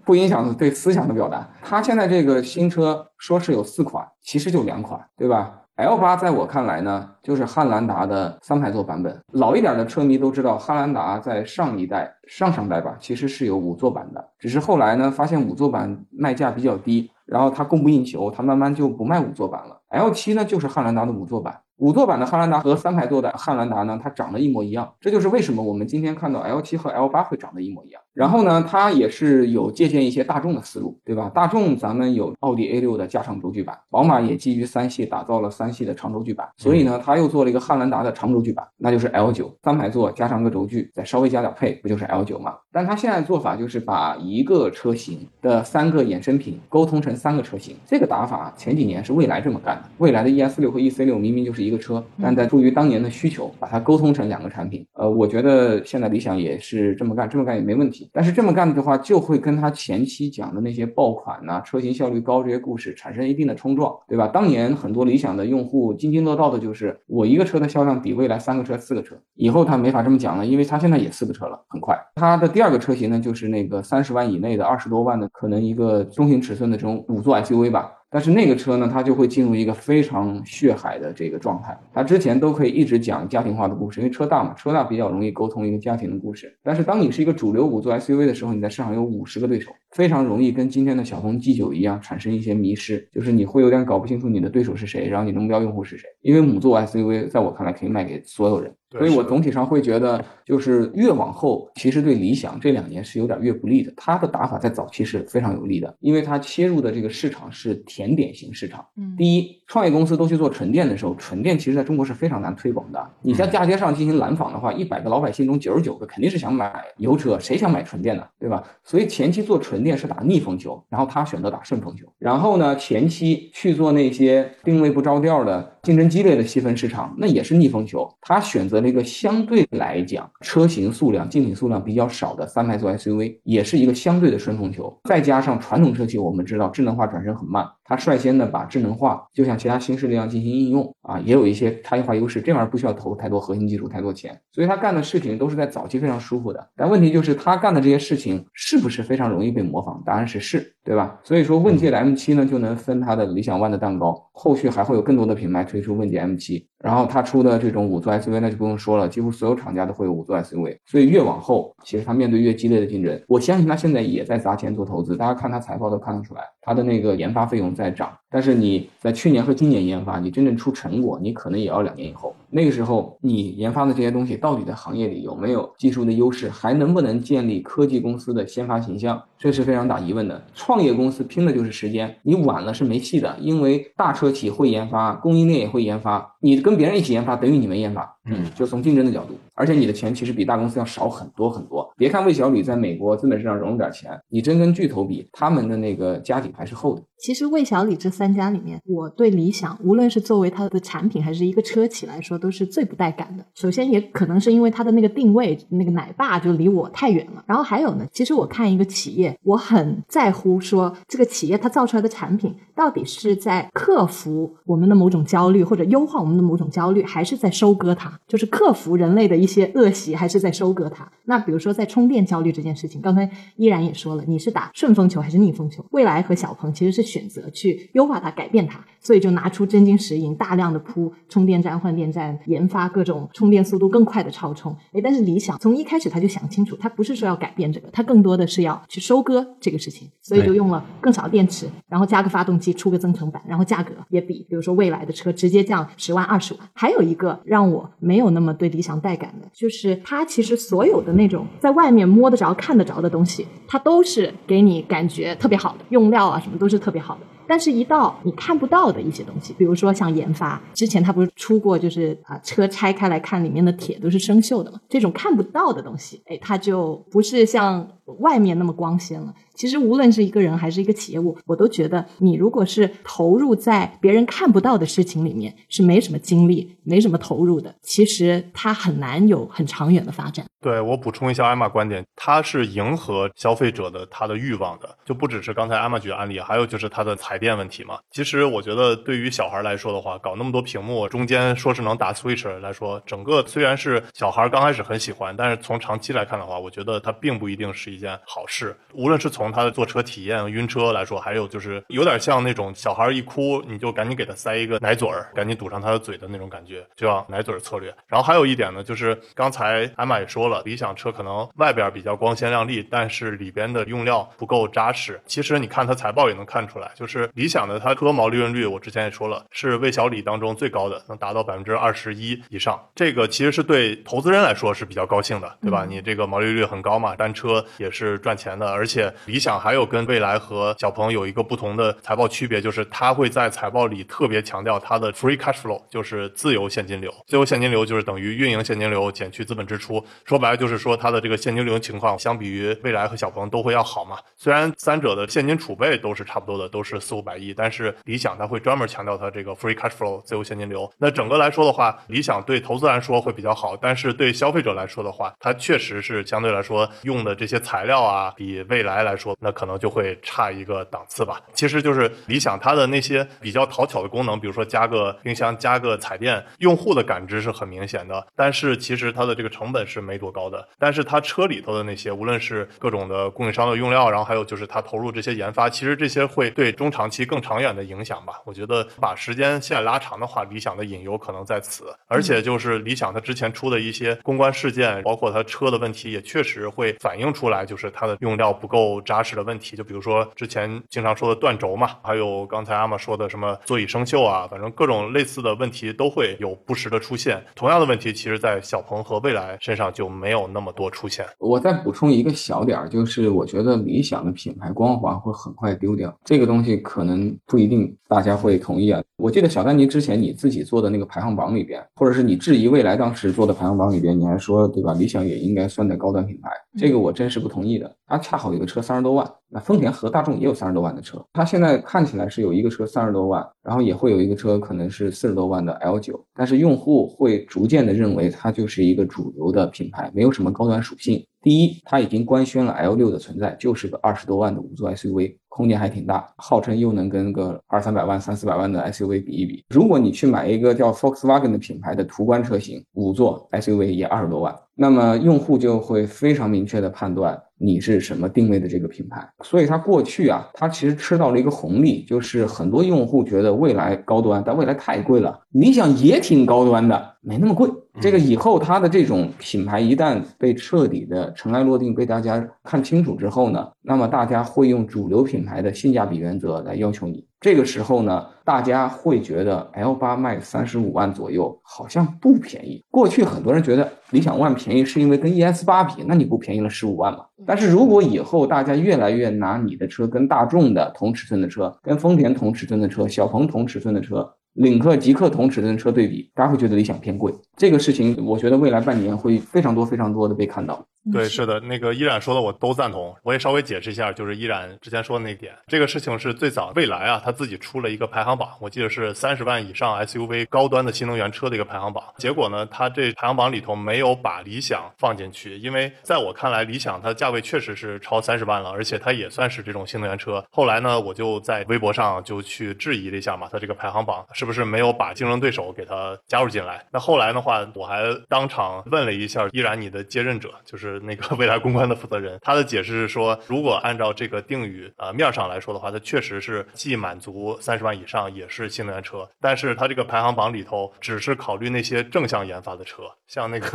不影响对思想的表达。它现在这个新车说是有四款，其实就两款，对吧？L 八在我看来呢，就是汉兰达的三排座版本。老一点的车迷都知道，汉兰达在上一代、上上代吧，其实是有五座版的。只是后来呢，发现五座版卖价比较低，然后它供不应求，它慢慢就不卖五座版了。L 七呢，就是汉兰达的五座版。五座版的汉兰达和三排座的汉兰达呢，它长得一模一样。这就是为什么我们今天看到 L 七和 L 八会长得一模一样。然后呢，它也是有借鉴一些大众的思路，对吧？大众咱们有奥迪 A 六的加长轴距版，宝马也基于三系打造了三系的长轴距版，所以呢，它又做了一个汉兰达的长轴距版，那就是 L 九，三排座加上个轴距，再稍微加点配，不就是 L 九吗？但它现在做法就是把一个车型的三个衍生品沟通成三个车型，这个打法前几年是蔚来这么干的，蔚来的 ES 六和 EC 六明明就是一个车，但在出于当年的需求，把它沟通成两个产品。呃，我觉得现在理想也是这么干，这么干也没问题。但是这么干的话，就会跟他前期讲的那些爆款呐、车型效率高这些故事产生一定的冲撞，对吧？当年很多理想的用户津津乐道的就是我一个车的销量比未来三个车、四个车。以后他没法这么讲了，因为他现在也四个车了，很快。他的第二个车型呢，就是那个三十万以内的二十多万的，可能一个中型尺寸的这种五座 SUV 吧。但是那个车呢，它就会进入一个非常血海的这个状态。它之前都可以一直讲家庭化的故事，因为车大嘛，车大比较容易沟通一个家庭的故事。但是当你是一个主流五座 SUV 的时候，你在市场有五十个对手，非常容易跟今天的小鹏 G9 一样产生一些迷失，就是你会有点搞不清楚你的对手是谁，然后你的目标用户是谁。因为母座 SUV 在我看来可以卖给所有人。所以我总体上会觉得，就是越往后，其实对理想这两年是有点越不利的。他的打法在早期是非常有利的，因为他切入的这个市场是甜点型市场。嗯，第一，创业公司都去做纯电的时候，纯电其实在中国是非常难推广的。你像大街上进行拦访的话，一百个老百姓中九十九个肯定是想买油车，谁想买纯电呢？对吧？所以前期做纯电是打逆风球，然后他选择打顺风球。然后呢，前期去做那些定位不着调的、竞争激烈的细分市场，那也是逆风球。他选择了一个相对来讲车型数量、竞品数量比较少的三排座 SUV，也是一个相对的顺风球。再加上传统车企，我们知道智能化转身很慢，它率先的把智能化就像其他新势力一样进行应用啊，也有一些差异化优势。这玩意儿不需要投太多核心技术、太多钱，所以他干的事情都是在早期非常舒服的。但问题就是他干的这些事情是不是非常容易被模仿？答案是是，对吧？所以说问界的 M7 呢，就能分它的理想 ONE 的蛋糕，后续还会有更多的品牌推出问界 M7。然后它出的这种五座 SUV 那就不用说了，几乎所有厂家都会有五座 SUV，所以越往后，其实它面对越激烈的竞争。我相信它现在也在砸钱做投资，大家看它财报都看得出来，它的那个研发费用在涨。但是你在去年和今年研发，你真正出成果，你可能也要两年以后。那个时候你研发的这些东西到底在行业里有没有技术的优势，还能不能建立科技公司的先发形象，这是非常打疑问的。创业公司拼的就是时间，你晚了是没戏的，因为大车企会研发，供应链也会研发，你跟别人一起研发等于你没研发。嗯，就从竞争的角度，而且你的钱其实比大公司要少很多很多。别看魏小吕在美国资本市场融了点钱，你真跟巨头比，他们的那个家底还是厚的。其实魏小李这三家里面，我对理想无论是作为它的产品还是一个车企来说，都是最不带感的。首先也可能是因为它的那个定位，那个奶爸就离我太远了。然后还有呢，其实我看一个企业，我很在乎说这个企业它造出来的产品到底是在克服我们的某种焦虑，或者优化我们的某种焦虑，还是在收割它，就是克服人类的一些恶习，还是在收割它。那比如说在充电焦虑这件事情，刚才依然也说了，你是打顺风球还是逆风球？未来和小鹏其实是。选择去优化它、改变它，所以就拿出真金实银，大量的铺充电站、换电站，研发各种充电速度更快的超充。哎，但是理想从一开始他就想清楚，他不是说要改变这个，他更多的是要去收割这个事情，所以就用了更少的电池，然后加个发动机，出个增程版，然后价格也比比如说未来的车直接降十万、二十万。还有一个让我没有那么对理想带感就是它其实所有的那种在外面摸得着、看得着的东西，它都是给你感觉特别好的，用料啊什么都是特别好的。但是，一到你看不到的一些东西，比如说像研发，之前它不是出过，就是啊，车拆开来看里面的铁都是生锈的嘛，这种看不到的东西，哎，它就不是像外面那么光鲜了。其实无论是一个人还是一个企业，我我都觉得，你如果是投入在别人看不到的事情里面，是没什么精力、没什么投入的，其实它很难有很长远的发展。对我补充一下艾玛观点，它是迎合消费者的他的欲望的，就不只是刚才艾玛举的案例，还有就是它的彩电问题嘛。其实我觉得对于小孩来说的话，搞那么多屏幕，中间说是能打 Switch 来说，整个虽然是小孩刚开始很喜欢，但是从长期来看的话，我觉得它并不一定是一件好事。无论是从他的坐车体验、晕车来说，还有就是有点像那种小孩一哭你就赶紧给他塞一个奶嘴儿，赶紧堵上他的嘴的那种感觉，就叫奶嘴策略。然后还有一点呢，就是刚才艾玛也说了，理想车可能外边比较光鲜亮丽，但是里边的用料不够扎实。其实你看它财报也能看出来，就是理想的它车毛利润率，我之前也说了，是魏小李当中最高的，能达到百分之二十一以上。这个其实是对投资人来说是比较高兴的，对吧？你这个毛利率很高嘛，单车也是赚钱的，而且理想还有跟蔚来和小鹏有一个不同的财报区别，就是它会在财报里特别强调它的 free cash flow，就是自由现金流。自由现金流就是等于运营现金流减去资本支出，说说白了就是说它的这个现金流情况相比于蔚来和小鹏都会要好嘛。虽然三者的现金储备都是差不多的，都是四五百亿，但是理想它会专门强调它这个 free cash flow 自由现金流。那整个来说的话，理想对投资来说会比较好，但是对消费者来说的话，它确实是相对来说用的这些材料啊，比蔚来来说，那可能就会差一个档次吧。其实就是理想它的那些比较讨巧的功能，比如说加个冰箱、加个彩电，用户的感知是很明显的。但是其实它的这个成本是没多多高的。但是它车里头的那些，无论是各种的供应商的用料，然后还有就是它投入这些研发，其实这些会对中长期更长远的影响吧。我觉得把时间线拉长的话，理想的隐忧可能在此。而且就是理想它之前出的一些公关事件，包括它车的问题，也确实会反映出来，就是它的用料不够扎实的问题。就比如说之前经常说的断轴嘛，还有刚才阿玛说的什么座椅生锈啊，反正各种类似的问题都会有不时的出现。同样的问题，其实在小鹏和蔚来身上就没有那么多出现。我再补充一个小点儿，就是我觉得理想的品牌光环会很快丢掉，这个东西可能不一定大家会同意啊。我记得小丹尼之前你自己做的那个排行榜里边，或者是你质疑未来当时做的排行榜里边，你还说对吧？理想也应该算在高端品牌，这个我真是不同意的。它恰好有个车三十多万，那丰田和大众也有三十多万的车，它现在看起来是有一个车三十多万，然后也会有一个车可能是四十多万的 L 九，但是用户会逐渐的认为它就是一个主流的品牌，没有什么高端属性。第一，它已经官宣了 L 六的存在，就是个二十多万的五座 SUV，空间还挺大，号称又能跟个二三百万、三四百万的 SUV 比一比。如果你去买一个叫 Volkswagen 的品牌的途观车型，五座 SUV 也二十多万，那么用户就会非常明确的判断你是什么定位的这个品牌。所以它过去啊，它其实吃到了一个红利，就是很多用户觉得未来高端，但未来太贵了，理想也挺高端的，没那么贵。这个以后它的这种品牌一旦被彻底的尘埃落定，被大家看清楚之后呢，那么大家会用主流品牌的性价比原则来要求你。这个时候呢，大家会觉得 L 八卖三十五万左右好像不便宜。过去很多人觉得理想 ONE 便宜是因为跟 ES 八比，那你不便宜了十五万吗？但是如果以后大家越来越拿你的车跟大众的同尺寸的车、跟丰田同尺寸的车、小鹏同尺寸的车。领克、极氪同尺寸的车对比，大家会觉得理想偏贵。这个事情，我觉得未来半年会非常多、非常多的被看到。对，是的，那个依然说的我都赞同。我也稍微解释一下，就是依然之前说的那点，这个事情是最早蔚来啊，他自己出了一个排行榜，我记得是三十万以上 SUV 高端的新能源车的一个排行榜。结果呢，他这排行榜里头没有把理想放进去，因为在我看来，理想它的价位确实是超三十万了，而且它也算是这种新能源车。后来呢，我就在微博上就去质疑了一下嘛，它这个排行榜是不是没有把竞争对手给它加入进来？那后来的话，我还当场问了一下依然你的接任者，就是那个 未来公关的负责人，他的解释是说，如果按照这个定语呃面上来说的话，它确实是既满足三十万以上，也是新能源车，但是它这个排行榜里头只是考虑那些正向研发的车，像那个，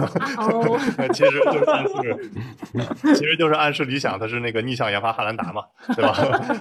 其实就是暗示，其实就是暗示理想它是那个逆向研发汉兰达嘛，对吧？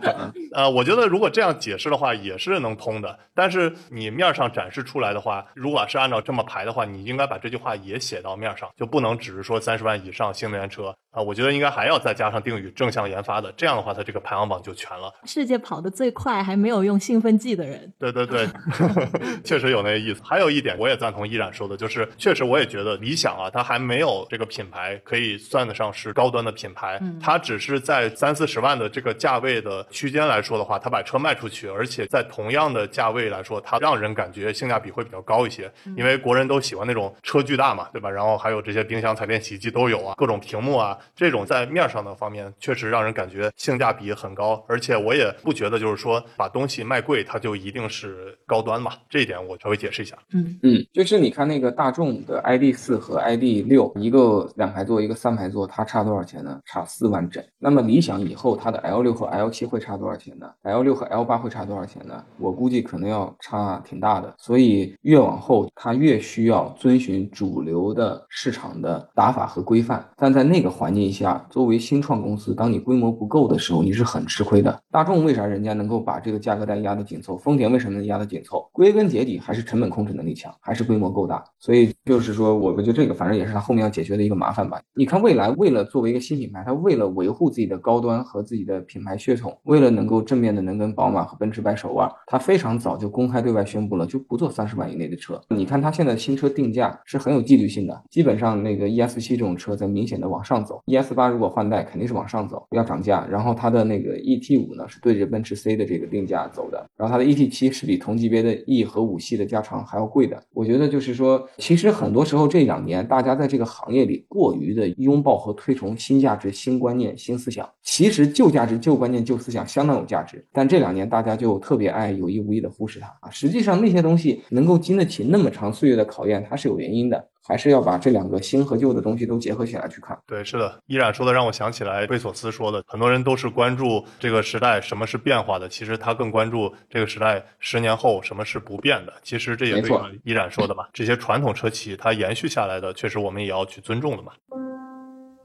呃，我觉得如果这样解释的话，也是能通的。但是你面上展示出来的话，如果是按照这么排的话，你应该把这句话也写到面上，就不能只是说三十万以上新能源车。啊，我觉得应该还要再加上定宇正向研发的，这样的话，它这个排行榜就全了。世界跑得最快还没有用兴奋剂的人，对对对，确实有那个意思。还有一点，我也赞同依然说的，就是确实我也觉得理想啊，它还没有这个品牌可以算得上是高端的品牌，它只是在三四十万的这个价位的区间来说的话，它把车卖出去，而且在同样的价位来说，它让人感觉性价比会比较高一些，因为国人都喜欢那种车巨大嘛，对吧？然后还有这些冰箱、彩电、洗衣机都有啊，各种屏幕啊，这种在面上的方面确实让人感觉性价比很高，而且我也不觉得就是说把东西卖贵，它就一定是高端嘛，这一点我稍微解释一下。嗯嗯，就是你看那个大众的 ID 四和 ID 六，一个两排座，一个三排座，它差多少钱呢？差四万整。那么理想以后它的 L 六和 L 七会差多少钱呢？L 六和 L 八会差多少钱呢？我估计可能要差挺大的。所以越往后，它越需要遵循主流的市场的打法和规范。但在那个环境下，作为新创公司，当你规模不够的时候，你是很吃亏的。大众为啥人家能够把这个价格带压得紧凑？丰田为什么能压得紧凑？归根结底还是成本控制能力强，还是规模够大。所以就是说，我觉得这个反正也是他后面要解决的一个麻烦吧。你看未来为了作为一个新品牌，它为了维护自己的高端和自己的品牌血统，为了能够正面的能跟宝马和奔驰掰手腕，它非常早就公开对外宣布了，就不做三十万以内的车。你看它现在新车定价是很有纪律性的，基本上那个 ES 七这种车在明显的往上走，ES 八如果换代肯定是往上走，要涨价。然后它的那个 ET 五呢是对着奔驰 C 的这个定价走的，然后它的 ET 七是比同级别的 E 和五系的加长还要贵的。我觉得就是说，其实很多时候这两年大家在这个行业里过于的拥抱和推崇新价值、新观念、新思想，其实旧价值、旧观念、旧思想相当有价值，但这两年大家就特别爱有意无意的忽视它啊。实际上那些东西能够经得起那么长岁月的考验，它是有原因的。还是要把这两个新和旧的东西都结合起来去看。对，是的，依然说的让我想起来贝索斯说的，很多人都是关注这个时代什么是变化的，其实他更关注这个时代十年后什么是不变的。其实这也对依然说的嘛，这些传统车企它延续下来的，确实我们也要去尊重的嘛。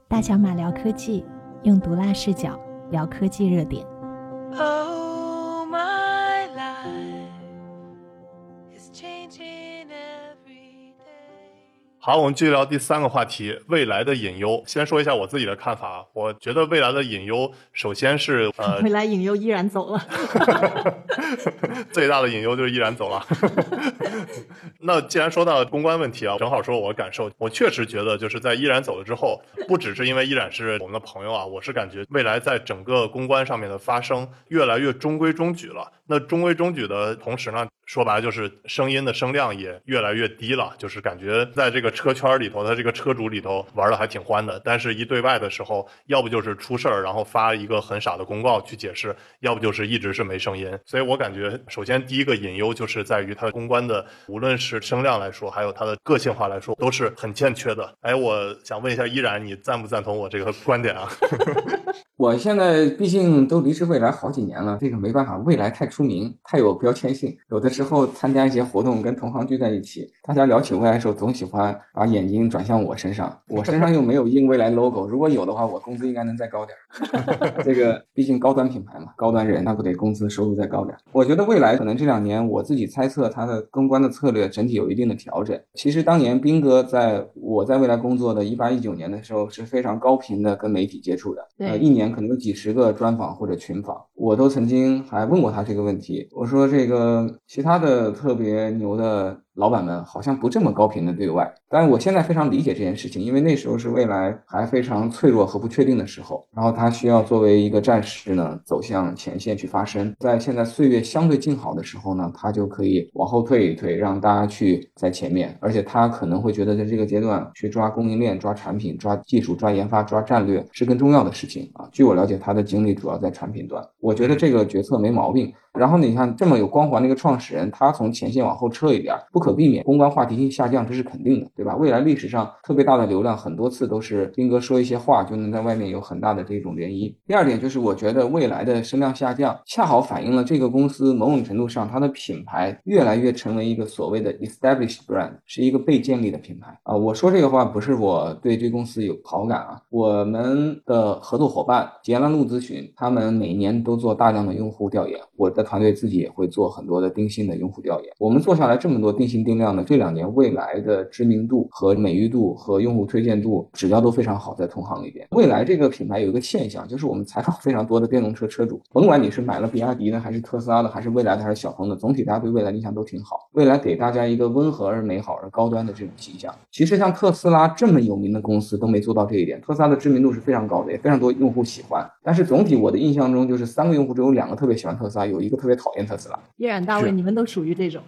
大小马聊科技，用毒辣视角聊科技热点。好，我们继续聊第三个话题，未来的隐忧。先说一下我自己的看法，我觉得未来的隐忧，首先是呃，未来隐忧依然走了，最大的隐忧就是依然走了。那既然说到公关问题啊，正好说我感受，我确实觉得就是在依然走了之后，不只是因为依然是我们的朋友啊，我是感觉未来在整个公关上面的发生越来越中规中矩了。那中规中矩的同时呢，说白了就是声音的声量也越来越低了，就是感觉在这个车圈里头，他这个车主里头玩的还挺欢的，但是一对外的时候，要不就是出事儿，然后发一个很傻的公告去解释，要不就是一直是没声音。所以我感觉，首先第一个隐忧就是在于它公关的，无论是声量来说，还有它的个性化来说，都是很欠缺的。哎，我想问一下依然，你赞不赞同我这个观点啊？我现在毕竟都离职未来好几年了，这个没办法，未来太出名，太有标签性。有的时候参加一些活动，跟同行聚在一起，大家聊起未来的时候，总喜欢把眼睛转向我身上。我身上又没有印未来 logo，如果有的话，我工资应该能再高点儿。这个毕竟高端品牌嘛，高端人那不得工资收入再高点儿？我觉得未来可能这两年，我自己猜测它的公关的策略整体有一定的调整。其实当年斌哥在我在未来工作的一八一九年的时候，是非常高频的跟媒体接触的，呃，一年可能有几十个专访或者群访，我都曾经还问过他这个问题。我说这个其他的特别牛的。老板们好像不这么高频的对外，但是我现在非常理解这件事情，因为那时候是未来还非常脆弱和不确定的时候，然后他需要作为一个战士呢走向前线去发声，在现在岁月相对静好的时候呢，他就可以往后退一退，让大家去在前面，而且他可能会觉得在这个阶段去抓供应链、抓产品、抓技术、抓研发、抓战略是更重要的事情啊。据我了解，他的精力主要在产品端，我觉得这个决策没毛病。然后你看这么有光环的一个创始人，他从前线往后撤一点，不可避免公关话题性下降，这是肯定的，对吧？未来历史上特别大的流量，很多次都是斌哥说一些话，就能在外面有很大的这种涟漪。第二点就是，我觉得未来的声量下降，恰好反映了这个公司某种程度上它的品牌越来越成为一个所谓的 established brand，是一个被建立的品牌啊。我说这个话不是我对这公司有好感啊，我们的合作伙伴捷兰路咨询，他们每年都做大量的用户调研，我的。团队自己也会做很多的定性的用户调研。我们做下来这么多定性定量的，这两年未来的知名度和美誉度和用户推荐度指标都非常好，在同行里边。未来这个品牌有一个现象，就是我们采访非常多的电动车车主，甭管你是买了比亚迪的，还是特斯拉的，还是未来的，还是小鹏的，总体大家对未来印象都挺好。未来给大家一个温和而美好而高端的这种形象。其实像特斯拉这么有名的公司都没做到这一点。特斯拉的知名度是非常高的，也非常多用户喜欢。但是总体我的印象中，就是三个用户只有两个特别喜欢特斯拉，有一个特别讨厌特斯拉。叶冉大卫，你们都属于这种，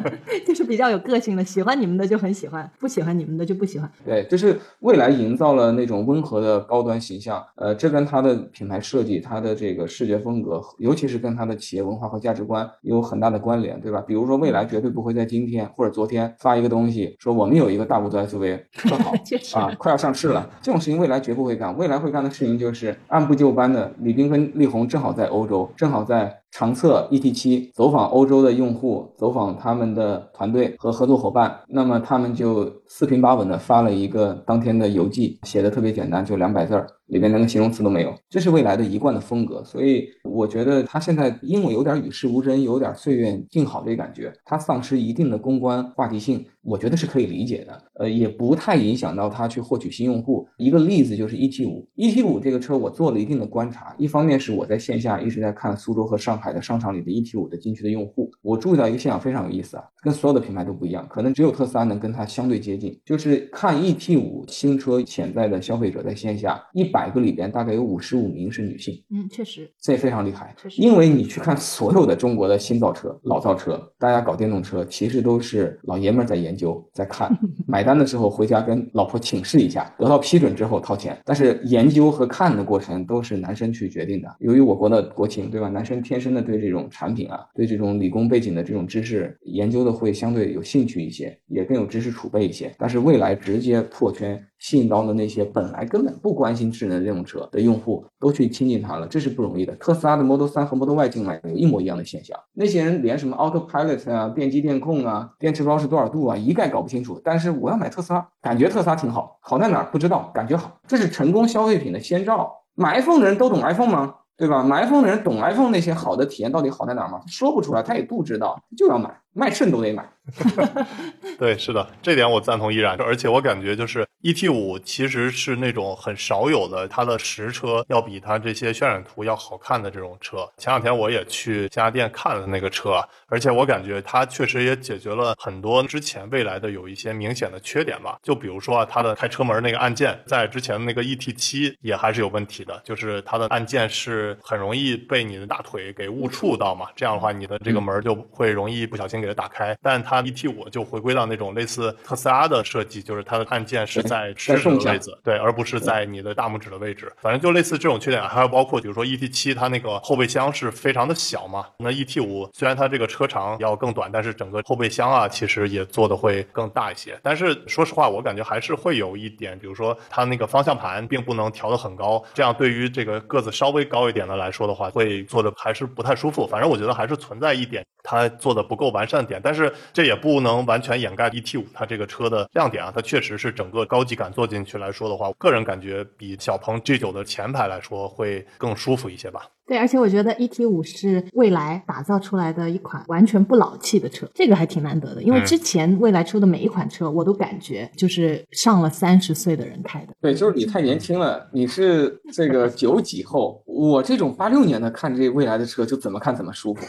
就是比较有个性的，喜欢你们的就很喜欢，不喜欢你们的就不喜欢。对，就是未来营造了那种温和的高端形象。呃，这跟它的品牌设计、它的这个视觉风格，尤其是跟它的企业文化和价值观有很大的关联，对吧？比如说，未来绝对不会在今天或者昨天发一个东西，说我们有一个大五座 SUV 特好 啊，快要上市了。这种事情未来绝不会干，未来会干的事情就是按部就班的。李斌跟力宏正好在欧洲，正好在。长测 ET7 走访欧洲的用户，走访他们的团队和合作伙伴，那么他们就四平八稳的发了一个当天的游记，写的特别简单，就两百字儿，里面连个形容词都没有。这是未来的一贯的风格，所以我觉得他现在因为有点与世无争，有点岁月静好这感觉，他丧失一定的公关话题性，我觉得是可以理解的。呃，也不太影响到他去获取新用户。一个例子就是 ET5，ET5 这个车我做了一定的观察，一方面是我在线下一直在看苏州和上。海的商场里的 ET 五的进去的用户，我注意到一个现象非常有意思啊，跟所有的品牌都不一样，可能只有特斯拉能跟它相对接近，就是看 ET 五新车潜在的消费者在线下一百个里边大概有五十五名是女性，嗯，确实，这非常厉害，确实，因为你去看所有的中国的新造车、老造车，大家搞电动车其实都是老爷们在研究、在看，买单的时候回家跟老婆请示一下，得到批准之后掏钱，但是研究和看的过程都是男生去决定的，由于我国的国情，对吧？男生天生。的对这种产品啊，对这种理工背景的这种知识研究的会相对有兴趣一些，也更有知识储备一些。但是未来直接破圈，吸引到了那些本来根本不关心智能电动车的用户，都去亲近它了，这是不容易的。特斯拉的 Model 3和 Model Y 进来有一模一样的现象，那些人连什么 Autopilot 啊、电机电控啊、电池包是多少度啊，一概搞不清楚。但是我要买特斯拉，感觉特斯拉挺好，好在哪儿不知道，感觉好，这是成功消费品的先兆。买 iPhone 的人都懂 iPhone 吗？对吧？买 iPhone 的人懂 iPhone 那些好的体验到底好在哪儿吗？说不出来，他也不知道，就要买，卖肾都得买。对，是的，这点我赞同依然。而且我感觉就是 ET 五其实是那种很少有的，它的实车要比它这些渲染图要好看的这种车。前两天我也去家店看了那个车，而且我感觉它确实也解决了很多之前未来的有一些明显的缺点吧。就比如说啊，它的开车门那个按键，在之前的那个 ET 七也还是有问题的，就是它的按键是很容易被你的大腿给误触到嘛，这样的话你的这个门就会容易不小心给它打开。但它它 ET 五就回归到那种类似特斯拉的设计，就是它的按键是在食指的位置，对，而不是在你的大拇指的位置。反正就类似这种缺点，还有包括比如说 ET 七，它那个后备箱是非常的小嘛。那 ET 五虽然它这个车长要更短，但是整个后备箱啊，其实也做的会更大一些。但是说实话，我感觉还是会有一点，比如说它那个方向盘并不能调得很高，这样对于这个个子稍微高一点的来说的话，会做的还是不太舒服。反正我觉得还是存在一点它做的不够完善点，但是这。也不能完全掩盖 ET 五它这个车的亮点啊，它确实是整个高级感坐进去来说的话，个人感觉比小鹏 G 九的前排来说会更舒服一些吧。对，而且我觉得 ET 五是未来打造出来的一款完全不老气的车，这个还挺难得的。因为之前未来出的每一款车，我都感觉就是上了三十岁的人开的。对，就是你太年轻了，你是这个 九几后，我这种八六年的看这未来的车就怎么看怎么舒服。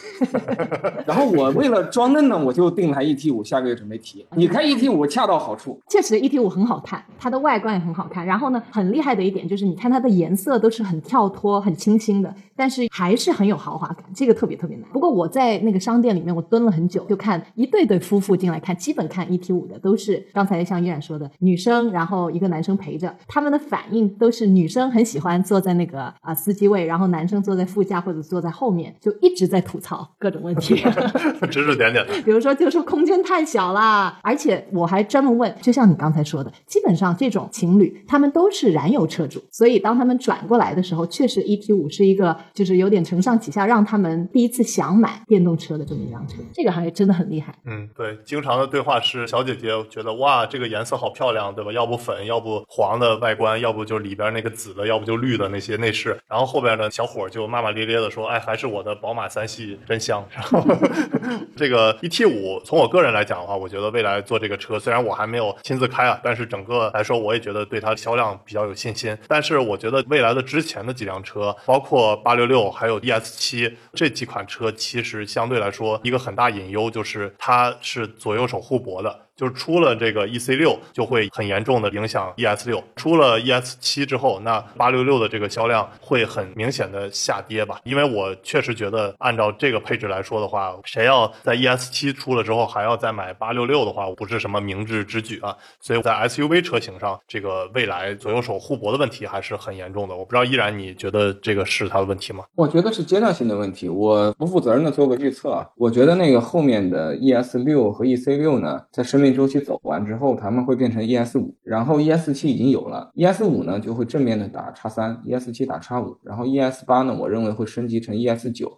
然后我为了装嫩呢，我就订了 ET 五，下个月准备提。你开 ET 五恰到好处。确实，ET 五很好看，它的外观也很好看。然后呢，很厉害的一点就是，你看它的颜色都是很跳脱、很清新的。但是还是很有豪华感，这个特别特别难。不过我在那个商店里面，我蹲了很久，就看一对对夫妇进来看，基本看 ET 五的都是刚才像依然说的女生，然后一个男生陪着，他们的反应都是女生很喜欢坐在那个啊司机位，然后男生坐在副驾或者坐在后面，就一直在吐槽各种问题，指指点点的。比如说就说空间太小啦，而且我还专门问，就像你刚才说的，基本上这种情侣他们都是燃油车主，所以当他们转过来的时候，确实 ET 五是一个。就是有点承上启下，让他们第一次想买电动车的这么一辆车。这个行业真的很厉害。嗯，对，经常的对话是小姐姐觉得哇，这个颜色好漂亮，对吧？要不粉，要不黄的外观，要不就里边那个紫的，要不就绿的那些内饰。然后后边的小伙就骂骂咧咧的说，哎，还是我的宝马三系真香。然后 这个 ET 五，从我个人来讲的话，我觉得未来做这个车，虽然我还没有亲自开啊，但是整个来说，我也觉得对它销量比较有信心。但是我觉得未来的之前的几辆车，包括八六六还有 ES 七这几款车，其实相对来说一个很大隐忧就是它是左右手互搏的。就是出了这个 E C 六，就会很严重的影响 E S 六。出了 E S 七之后，那八六六的这个销量会很明显的下跌吧？因为我确实觉得，按照这个配置来说的话，谁要在 E S 七出了之后还要再买八六六的话，不是什么明智之举啊。所以在 S U V 车型上，这个未来左右手互搏的问题还是很严重的。我不知道依然你觉得这个是它的问题吗？我觉得是阶段性的问题。我不负责任的做个预测啊，我觉得那个后面的 E S 六和 E C 六呢，在生命周期走完之后，他们会变成 ES 五，然后 ES 七已经有了，ES 五呢就会正面的打叉三，ES 七打叉五，然后 ES 八呢，我认为会升级成 ES 九，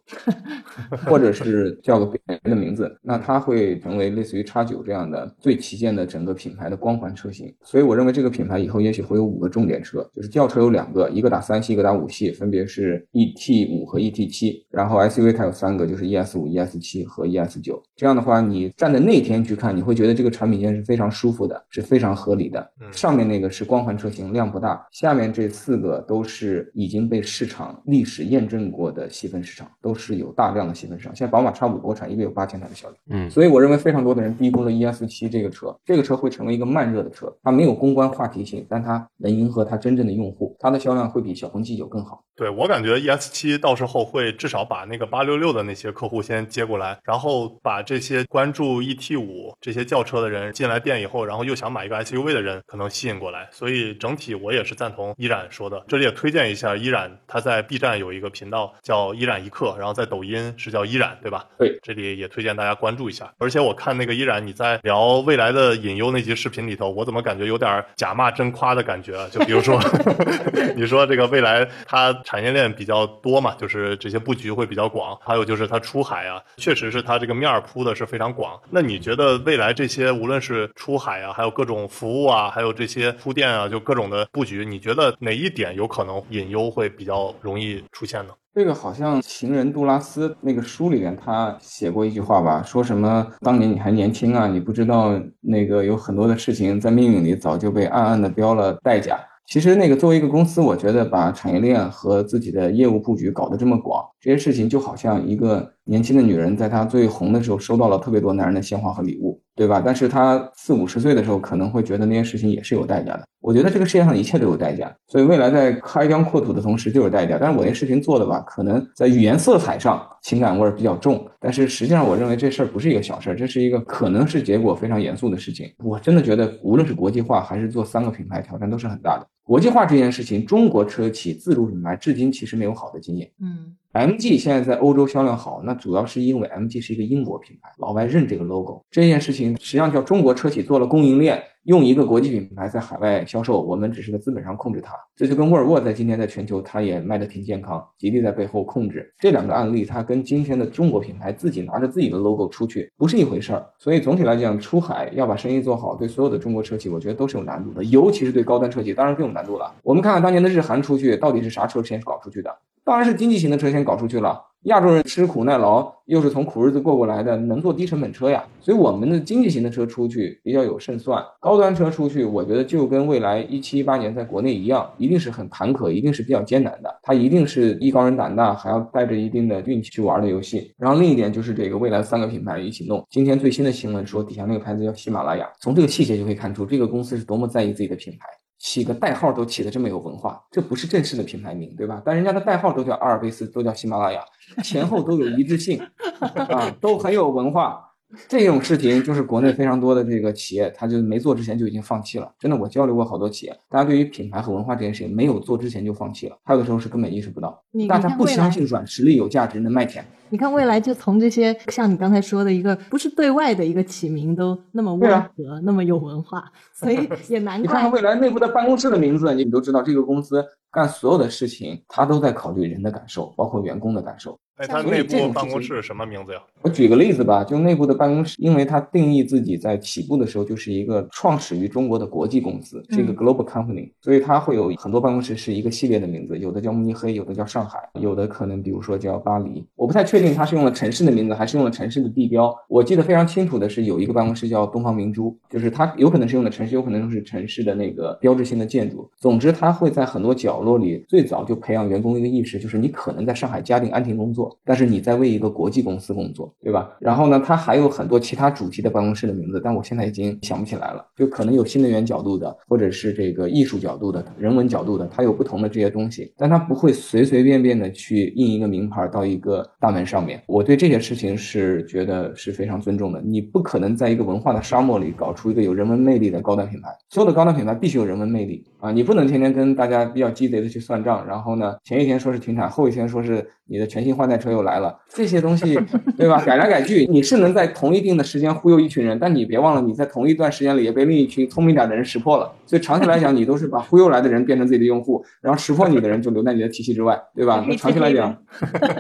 或者是叫个别的名字，那它会成为类似于叉九这样的最旗舰的整个品牌的光环车型。所以我认为这个品牌以后也许会有五个重点车，就是轿车有两个，一个打三系，一个打五系，分别是 ET 五和 ET 七，然后 SUV 它有三个，就是 ES 五、ES 七和 ES 九。这样的话，你站在那天去看，你会觉得这个产品线是非常舒服的，是非常合理的。上面那个是光环车型，量不大；下面这四个都是已经被市场历史验证过的细分市场，都是有大量的细分市场。现在宝马 X 五国产一个有八千台的销量，嗯，所以我认为非常多的人低估了 ES 七这个车，这个车会成为一个慢热的车，它没有公关话题性，但它能迎合它真正的用户，它的销量会比小鹏 G 九更好。对我感觉 ES 七到时候会至少把那个八六六的那些客户先接过来，然后把这些关注 ET 五这些轿车的人进来店以后，然后又想买一个 SUV 的人可能吸引过来。所以整体我也是赞同依然说的。这里也推荐一下依然，他在 B 站有一个频道叫依然一刻，然后在抖音是叫依然，对吧？对，这里也推荐大家关注一下。而且我看那个依然你在聊未来的隐忧那集视频里头，我怎么感觉有点假骂真夸的感觉？就比如说 你说这个未来它产业链比较多嘛，就是这些布局会比较广，还有就是它出海啊，确实是它这个面儿铺的是非常广。那你觉得未来这些无论是出海啊，还有各种服务啊，还有这些铺垫啊，就各种的布局，你觉得哪一点有可能隐忧会比较容易出现呢？这个好像情人杜拉斯那个书里面他写过一句话吧，说什么当年你还年轻啊，你不知道那个有很多的事情在命运里早就被暗暗的标了代价。其实那个作为一个公司，我觉得把产业链和自己的业务布局搞得这么广，这些事情就好像一个年轻的女人在她最红的时候收到了特别多男人的鲜花和礼物，对吧？但是他四五十岁的时候可能会觉得那些事情也是有代价的。我觉得这个世界上一切都有代价，所以未来在开疆扩土的同时就有代价。但是我那视频做的吧，可能在语言色彩上情感味儿比较重，但是实际上我认为这事儿不是一个小事儿，这是一个可能是结果非常严肃的事情。我真的觉得，无论是国际化还是做三个品牌，挑战都是很大的。国际化这件事情，中国车企自主品牌至今其实没有好的经验。嗯 MG 现在在欧洲销量好，那主要是因为 MG 是一个英国品牌，老外认这个 logo。这件事情实际上叫中国车企做了供应链，用一个国际品牌在海外销售，我们只是在资本上控制它。这就跟沃尔沃在今天在全球它也卖的挺健康，吉利在背后控制。这两个案例，它跟今天的中国品牌自己拿着自己的 logo 出去不是一回事儿。所以总体来讲，出海要把生意做好，对所有的中国车企，我觉得都是有难度的，尤其是对高端车企，当然更有难度了。我们看看当年的日韩出去，到底是啥车先搞出去的？当然是经济型的车先搞出去了。亚洲人吃苦耐劳，又是从苦日子过过来的，能坐低成本车呀。所以我们的经济型的车出去比较有胜算，高端车出去，我觉得就跟未来一七一八年在国内一样，一定是很坎坷，一定是比较艰难的。它一定是艺高人胆大，还要带着一定的运气去玩的游戏。然后另一点就是这个未来三个品牌一起弄。今天最新的新闻说，底下那个牌子叫喜马拉雅，从这个细节就可以看出，这个公司是多么在意自己的品牌。起个代号都起的这么有文化，这不是正式的品牌名，对吧？但人家的代号都叫阿尔卑斯，都叫喜马拉雅，前后都有一致性，啊，都很有文化。这种事情就是国内非常多的这个企业，他就没做之前就已经放弃了。真的，我交流过好多企业，大家对于品牌和文化这件事情没有做之前就放弃了，还有的时候是根本意识不到，大家不相信软实力有价值能卖钱。你看未来就从这些像你刚才说的一个不是对外的一个起名都那么温和，那么有文化，所以 也难怪。你看看未来内部的办公室的名字，你都知道这个公司干所有的事情，他都在考虑人的感受，包括员工的感受。哎，他内部办公室什么名字呀？我举个例子吧，就内部的办公室，因为它定义自己在起步的时候就是一个创始于中国的国际公司，是一个 global company，所以它会有很多办公室是一个系列的名字，有的叫慕尼黑，有的叫上海，有的可能比如说叫巴黎。我不太确确定它是用了城市的名字还是用了城市的地标。我记得非常清楚的是有一个办公室叫东方明珠，就是它有可能是用的城市，有可能是城市的那个标志性的建筑。总之，它会在很多角落里最早就培养员工一个意识，就是你可能在上海嘉定安亭工作，但是你在为一个国际公司工作，对吧？然后呢，它还有很多其他主题的办公室的名字，但我现在已经想不起来了。就可能有新能源角度的，或者是这个艺术角度的、人文角度的，它有不同的这些东西，但它不会随随便便的去印一个名牌到一个大门上面。我对这些事情是觉得是非常尊重的。你不可能在一个文化的沙漠里搞出一个有人文魅力的高端品牌。所有的高端品牌必须有人文魅力啊！你不能天天跟大家比较鸡贼的去算账，然后呢，前一天说是停产，后一天说是你的全新换代车又来了。这些东西，对吧？改来改去，你是能在同一定的时间忽悠一群人，但你别忘了，你在同一段时间里也被另一群聪明点的人识破了。所以长期来讲，你都是把忽悠来的人变成自己的用户，然后识破你的人就留在你的体系之外，对吧？那长期来讲，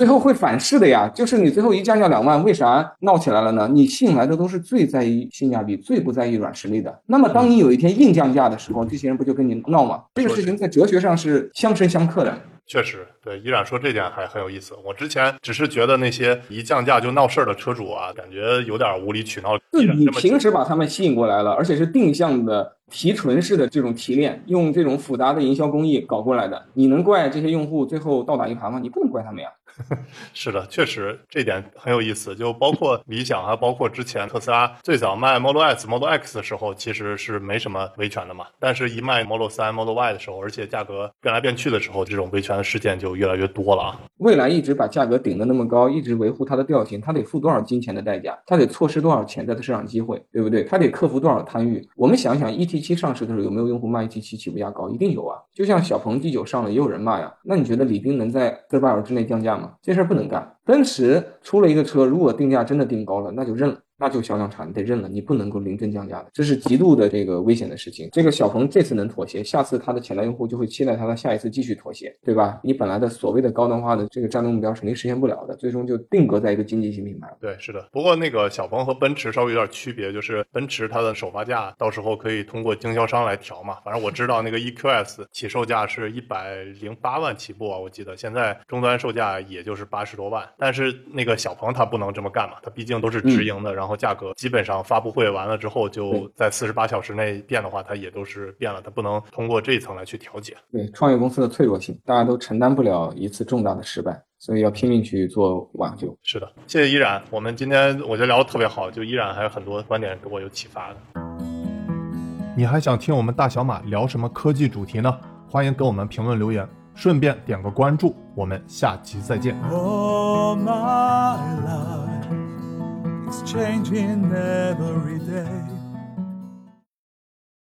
最后会反噬的呀。就是你最后一降价两万，为啥闹起来了呢？你吸引来的都是最在意性价比、最不在意软实力的。那么当你有一天硬降价的时候，这些人不就跟你闹吗？这个事情在哲学上是相生相克的。确实，对依然说这点还很有意思。我之前只是觉得那些一降价就闹事儿的车主啊，感觉有点无理取闹。你平时把他们吸引过来了，而且是定向的提纯式的这种提炼，用这种复杂的营销工艺搞过来的，你能怪这些用户最后倒打一耙吗？你不能怪他们呀。是的，确实这点很有意思。就包括理想，还包括之前特斯拉最早卖 Model S、Model X 的时候，其实是没什么维权的嘛。但是，一卖 Model 3、Model Y 的时候，而且价格变来变去的时候，这种维权的事件就越来越多了啊。蔚来一直把价格顶得那么高，一直维护它的调性，它得付多少金钱的代价？它得错失多少潜在的市场机会，对不对？它得克服多少贪欲？我们想想一期上市的时候有没有用户骂一期起起步价高？一定有啊。就像小鹏 G 九上了，也有人骂呀。那你觉得李斌能在四十八小时之内降价吗？这事儿不能干。奔驰出了一个车，如果定价真的定高了，那就认了。那就小量差，你得认了，你不能够临阵降价的，这是极度的这个危险的事情。这个小鹏这次能妥协，下次它的潜在用户就会期待它的下一次继续妥协，对吧？你本来的所谓的高端化的这个战略目标肯定实现不了的，最终就定格在一个经济型品牌。对，是的。不过那个小鹏和奔驰稍微有点区别，就是奔驰它的首发价到时候可以通过经销商来调嘛。反正我知道那个 EQS 起售价是一百零八万起步啊，我记得现在终端售价也就是八十多万。但是那个小鹏它不能这么干嘛，它毕竟都是直营的，然后价格基本上。发布会完了之后，就在四十八小时内变的话，它也都是变了，它不能通过这一层来去调节。对，创业公司的脆弱性，大家都承担不了一次重大的失败，所以要拼命去做挽救。是的，谢谢依然，我们今天我觉得聊得特别好，就依然还有很多观点给我有启发的。你还想听我们大小马聊什么科技主题呢？欢迎给我们评论留言，顺便点个关注，我们下期再见。It's changing every day.